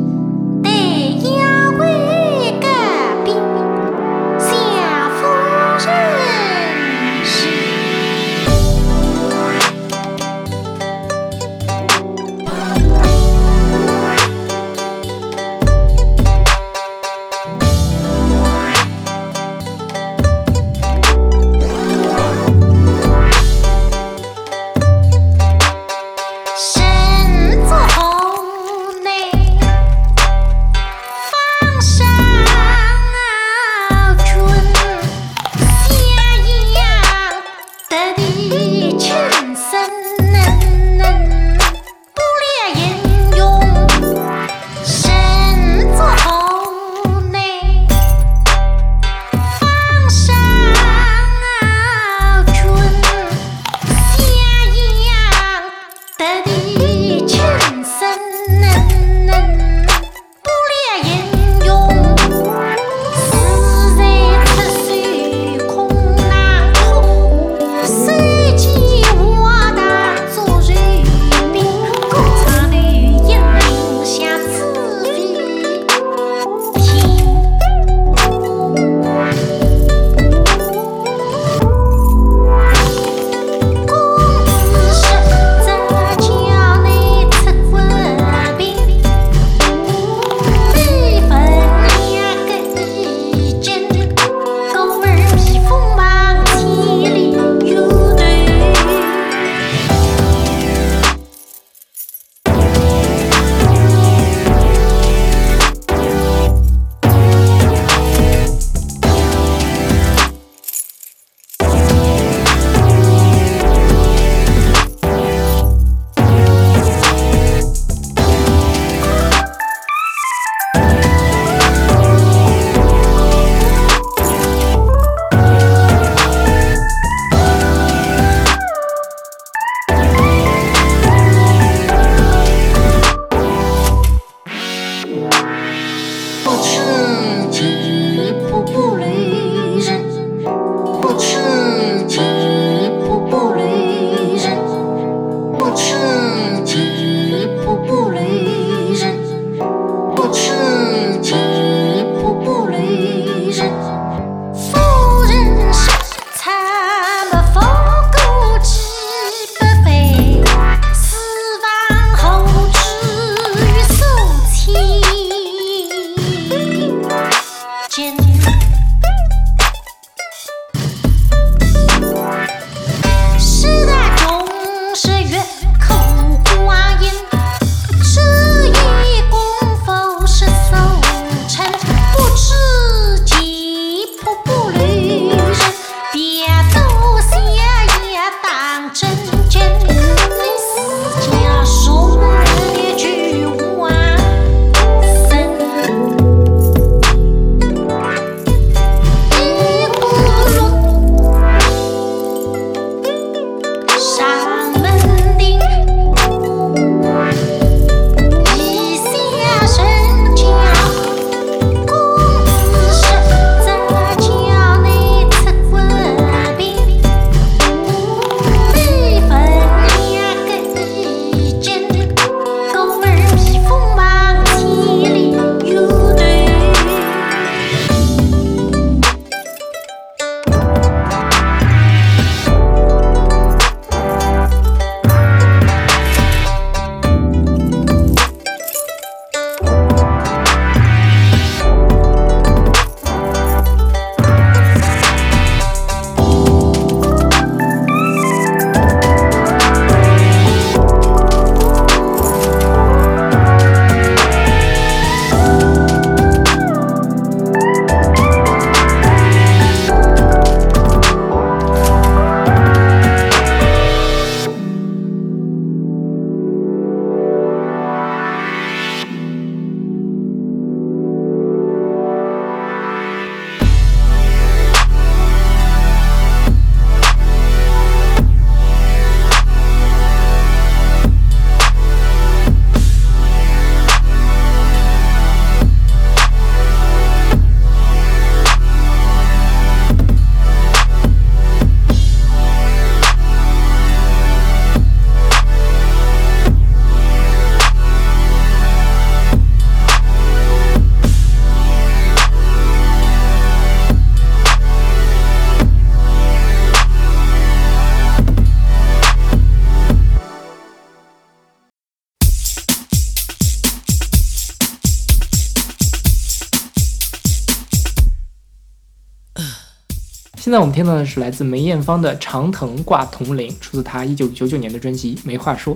在我们听到的是来自梅艳芳的《长藤挂铜铃》，出自她一九九九年的专辑《没话说》。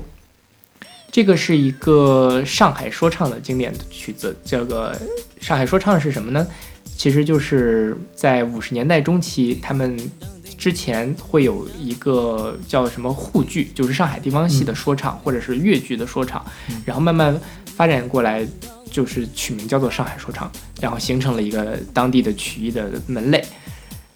这个是一个上海说唱的经典的曲子，这个上海说唱是什么呢？其实就是在五十年代中期，他们之前会有一个叫什么沪剧，就是上海地方戏的说唱，或者是粤剧的说唱，然后慢慢发展过来，就是取名叫做上海说唱，然后形成了一个当地的曲艺的门类。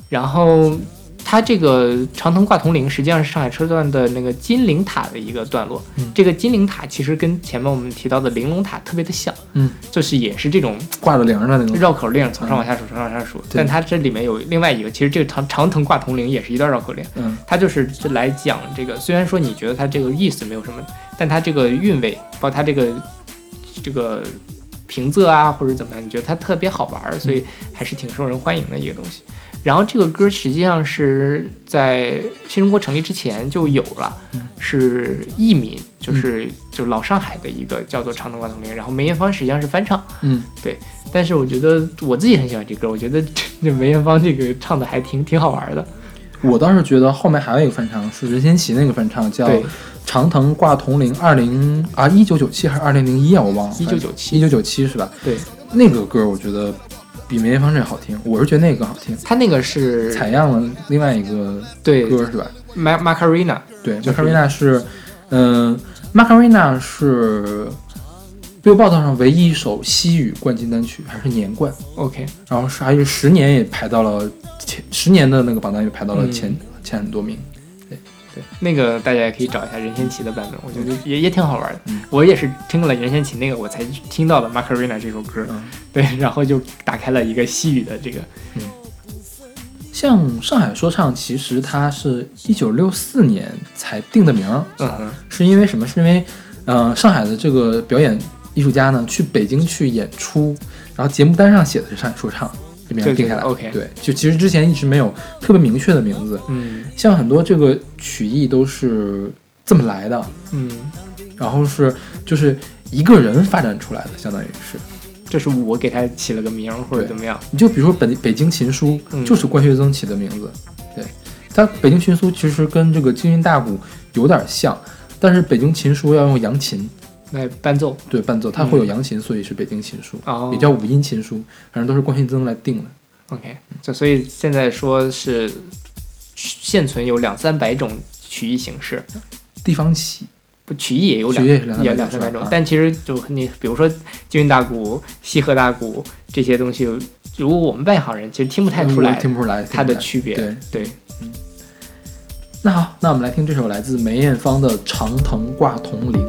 然后它这个长藤挂铜铃，实际上是上海车段的那个金陵塔的一个段落。嗯这个金陵塔其实跟前面我们提到的玲珑塔特别的像，嗯，就是也是这种挂着铃儿的那种绕口令，从上往下数，从上往下数。但它这里面有另外一个，其实这个长长藤挂铜铃也是一段绕口令。嗯，它就是来讲这个，虽然说你觉得它这个意思没有什么，但它这个韵味，包括它这个这个平仄啊，或者怎么样，你觉得它特别好玩儿，所以还是挺受人欢迎的一个东西。然后这个歌实际上是在新中国成立之前就有了，是艺名，就是就是老上海的一个叫做《长藤挂铜铃》，然后梅艳芳实际上是翻唱，嗯，对。但是我觉得我自己很喜欢这歌，我觉得这这梅艳芳这个唱的还挺挺好玩的。我倒是觉得后面还有一个翻唱是任贤齐那个翻唱，叫《长藤挂铜铃》，二零啊一九九七还是二零零一啊，我忘了，一九九七一九九七是吧？对，那个歌我觉得比梅艳芳这个好听，我是觉得那个更好听。他那个是采样了另外一个对歌是吧？马马卡瑞娜，对就是，Macarena 是，嗯、m a c a r e n a 是 Billboard 上唯一一首西语冠军单曲，还是年冠。OK，然后是还是十年也排到了前，十年的那个榜单也排到了前、嗯前很多名。对，那个大家也可以找一下任贤齐的版本，我觉得也也挺好玩的。我也是听了任贤齐那个，我才听到了《Macarena》这首歌，对，然后就打开了一个西语的这个，嗯。像上海说唱，其实它是一九六四年才定的名儿，嗯哼，是因为什么？是因为，呃，上海的这个表演艺术家呢，去北京去演出，然后节目单上写的是上海说唱，这名儿对对定下来。OK 对，就其实之前一直没有特别明确的名字。嗯像很多这个曲艺都是这么来的，嗯，然后是就是一个人发展出来的，相当于是。这是我给他起了个名儿或者怎么样，你就比如说北北京琴书，嗯就是关学增起的名字。对，它北京琴书其实跟这个京韵大鼓有点像，但是北京琴书要用扬琴来伴奏，对伴奏，它会有扬琴，所以是北京琴书，哦也叫五音琴书，反正都是关学增来定的。OK，就所以现在说是现存有两三百种曲艺形式，地方戏不曲艺也有两也是两三百种但其实就你比如说京韵大鼓、西河大鼓这些东西，如果我们外行人其实听不太出来，听不出来它的区别。对对，那好，那我们来听这首来自梅艳芳的《长藤挂铜铃》。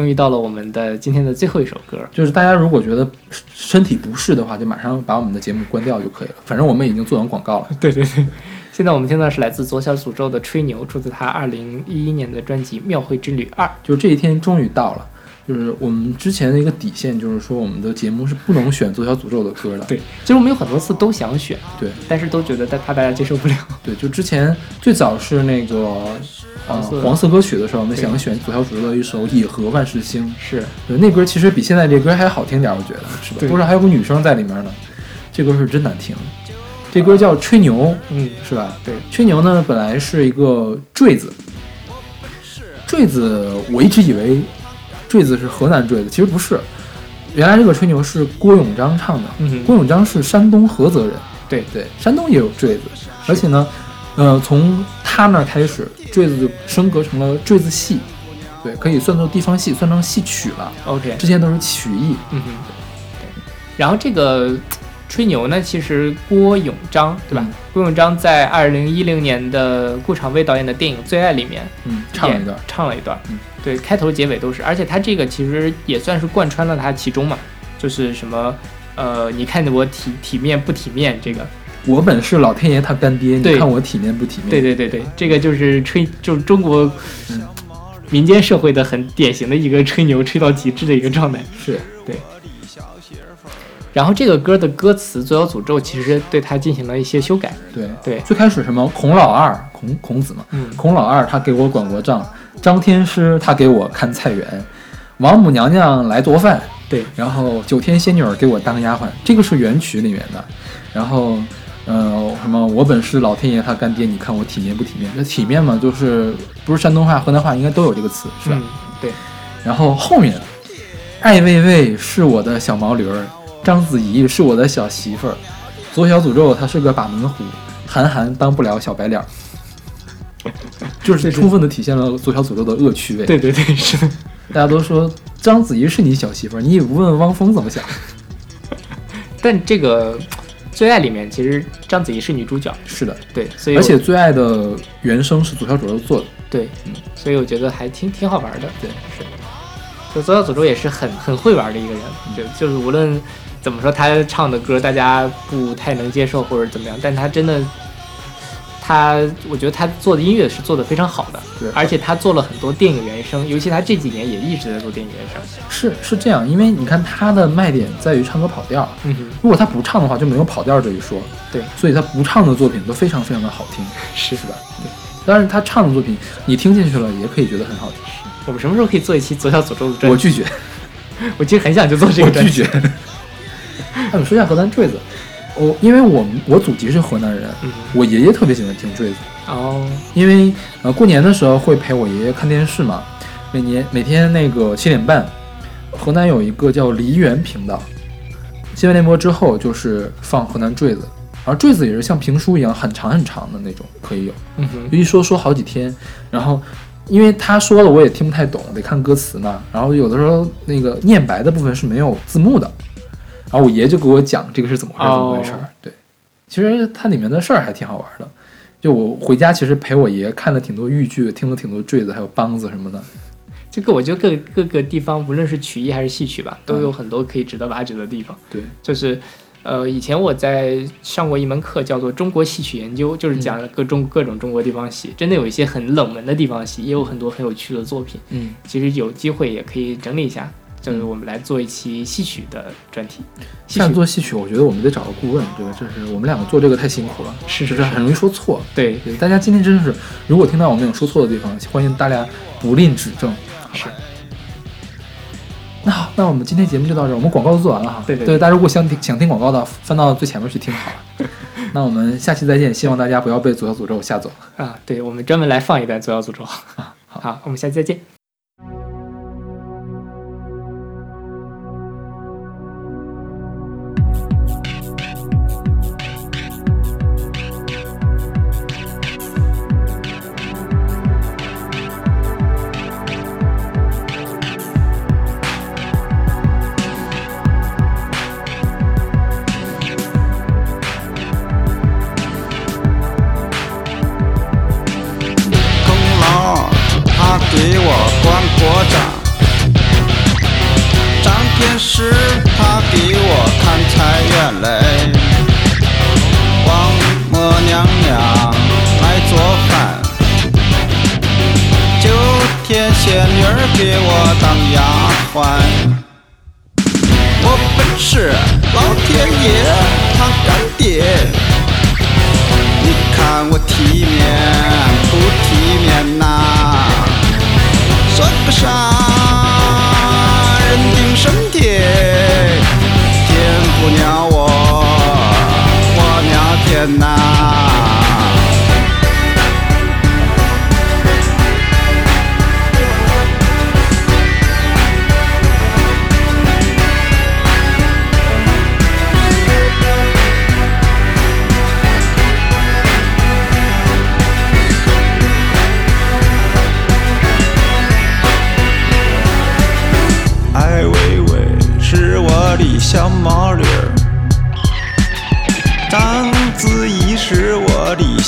终于到了我们的今天的最后一首歌，就是大家如果觉得身体不适的话，就马上把我们的节目关掉就可以了。反正我们已经做完广告了。对对对，现在我们听到的是来自左小诅咒的《吹牛》，出自他二零一一年的专辑《庙会之旅二》。就是这一天终于到了。就是我们之前的一个底线，就是说我们的节目是不能选左小诅咒的歌的。对，其实我们有很多次都想选，对，但是都觉得但怕大家接受不了。对，就之前最早是那个呃黄色黄色歌曲的时候，我们对想选左小诅咒的一首《野河万事兴》。是，对，那歌其实比现在这歌还好听点，我觉得是吧？对多少还有个女生在里面呢，这歌是真难听。这歌叫《吹牛》，嗯，是吧？对，吹牛呢本来是一个坠子，坠子我一直以为坠子是河南坠子，其实不是。原来这个吹牛是郭永章唱的，嗯郭永章是山东菏泽人，对。对，山东也有坠子，而且呢，呃，从他那儿开始，坠子就升格成了坠子戏，对，可以算作地方戏，算成戏曲了。OK，之前都是曲艺，嗯哼，对。然后这个吹牛呢，其实郭永章对吧？郭永章在二零一零年的顾长卫导演的电影《最爱》里面，嗯，唱了一段，唱了一段，嗯，对，开头结尾都是，而且他这个其实也算是贯穿了他其中嘛，就是什么。呃，你看我体体面不体面？这个，我本是老天爷他干爹，你看我体面不体面？对对对对，这个就是吹，就是中国嗯民间社会的很典型的一个吹牛吹到极致的一个状态。是对。然后这个歌的歌词《左小诅咒》其实对他进行了一些修改。对对最开始什么孔老二，孔孔子嘛，嗯孔老二他给我管过账，张天师他给我看菜园，王母娘娘来做饭，对，然后九天仙女儿给我当丫鬟，这个是原曲里面的，然后。呃，什么？我本是老天爷他干爹，你看我体面不体面？这体面嘛，就是不是山东话、河南话应该都有这个词，是吧？嗯，对。然后后面，爱喂喂是我的小毛驴儿，章子怡是我的小媳妇儿，左小诅咒他是个把门虎，韩寒当不了小白脸儿，就是充分的体现了左小诅咒的恶趣味。对对对，是的。大家都说章子怡是你小媳妇儿，你也不问问汪峰怎么想？但这个《最爱》里面，其实章子怡是女主角，是的，对，所以而且最爱的原声是左小诅咒做的。对，嗯，所以我觉得还挺挺好玩的。对，是。就左小诅咒也是很很会玩的一个人，就就是无论怎么说他唱的歌大家不太能接受或者怎么样，但他真的，他我觉得他做的音乐是做的非常好的，对而且他做了很多电影原声，尤其他这几年也一直在做电影原声。是是这样，因为你看他的卖点在于唱歌跑调，嗯哼，如果他不唱的话，就没有跑调这一说。对，所以他不唱的作品都非常非常的好听，是是吧？对，当然他唱的作品你听进去了也可以觉得很好听。我们什么时候可以做一期左小诅咒的专辑？我拒绝，我其实很想就做这个专辑。我拒绝。那你说一下河南坠子，我因为我我祖籍是河南人，嗯我爷爷特别喜欢听坠子，哦，因为呃过年的时候会陪我爷爷看电视嘛，每年每天那个七点半，河南有一个叫梨园频道，新闻联播之后就是放河南坠子，而坠子也是像评书一样很长很长的那种，可以有，嗯哼，一说说好几天，然后。因为他说了我也听不太懂，得看歌词嘛。然后有的时候那个念白的部分是没有字幕的，然后我爷就给我讲这个是怎么回事，怎么回事。哦对，其实它里面的事儿还挺好玩的。就我回家其实陪我爷看了挺多豫剧，听了挺多坠子，还有梆子什么的。这个我觉得各各个地方，无论是曲艺还是戏曲吧，都有很多可以值得挖掘的地方。对，就是，呃，以前我在上过一门课，叫做《中国戏曲研究》，就是讲各中各种中国地方戏，真的有一些很冷门的地方戏，也有很多很有趣的作品。嗯，其实有机会也可以整理一下，就是我们来做一期戏曲的专题。戏像曲做戏曲，我觉得我们得找个顾问，对吧？就是我们两个做这个太辛苦了，是是是很容易说错。对对，大家今天真的是，如果听到我们有说错的地方，欢迎大家不吝指正。是。那好，那我们今天节目就到这儿，我们广告都做完了哈。对对对，大家如果想听想听广告的，翻到最前面去听好了。那我们下期再见，希望大家不要被左小诅咒吓走。啊，对，我们专门来放一段《左小诅咒》啊。好，我们下期再见。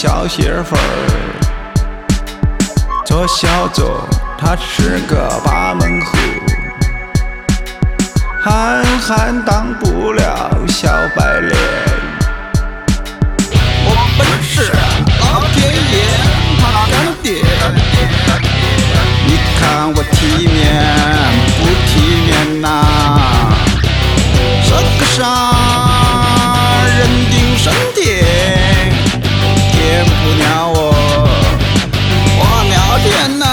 小媳妇儿，左小周他是个八门户，憨憨当不了小白脸。我本是老天爷他干爹。你看我体面不体面呐？这个啥？不鸟我，我瞄天哪。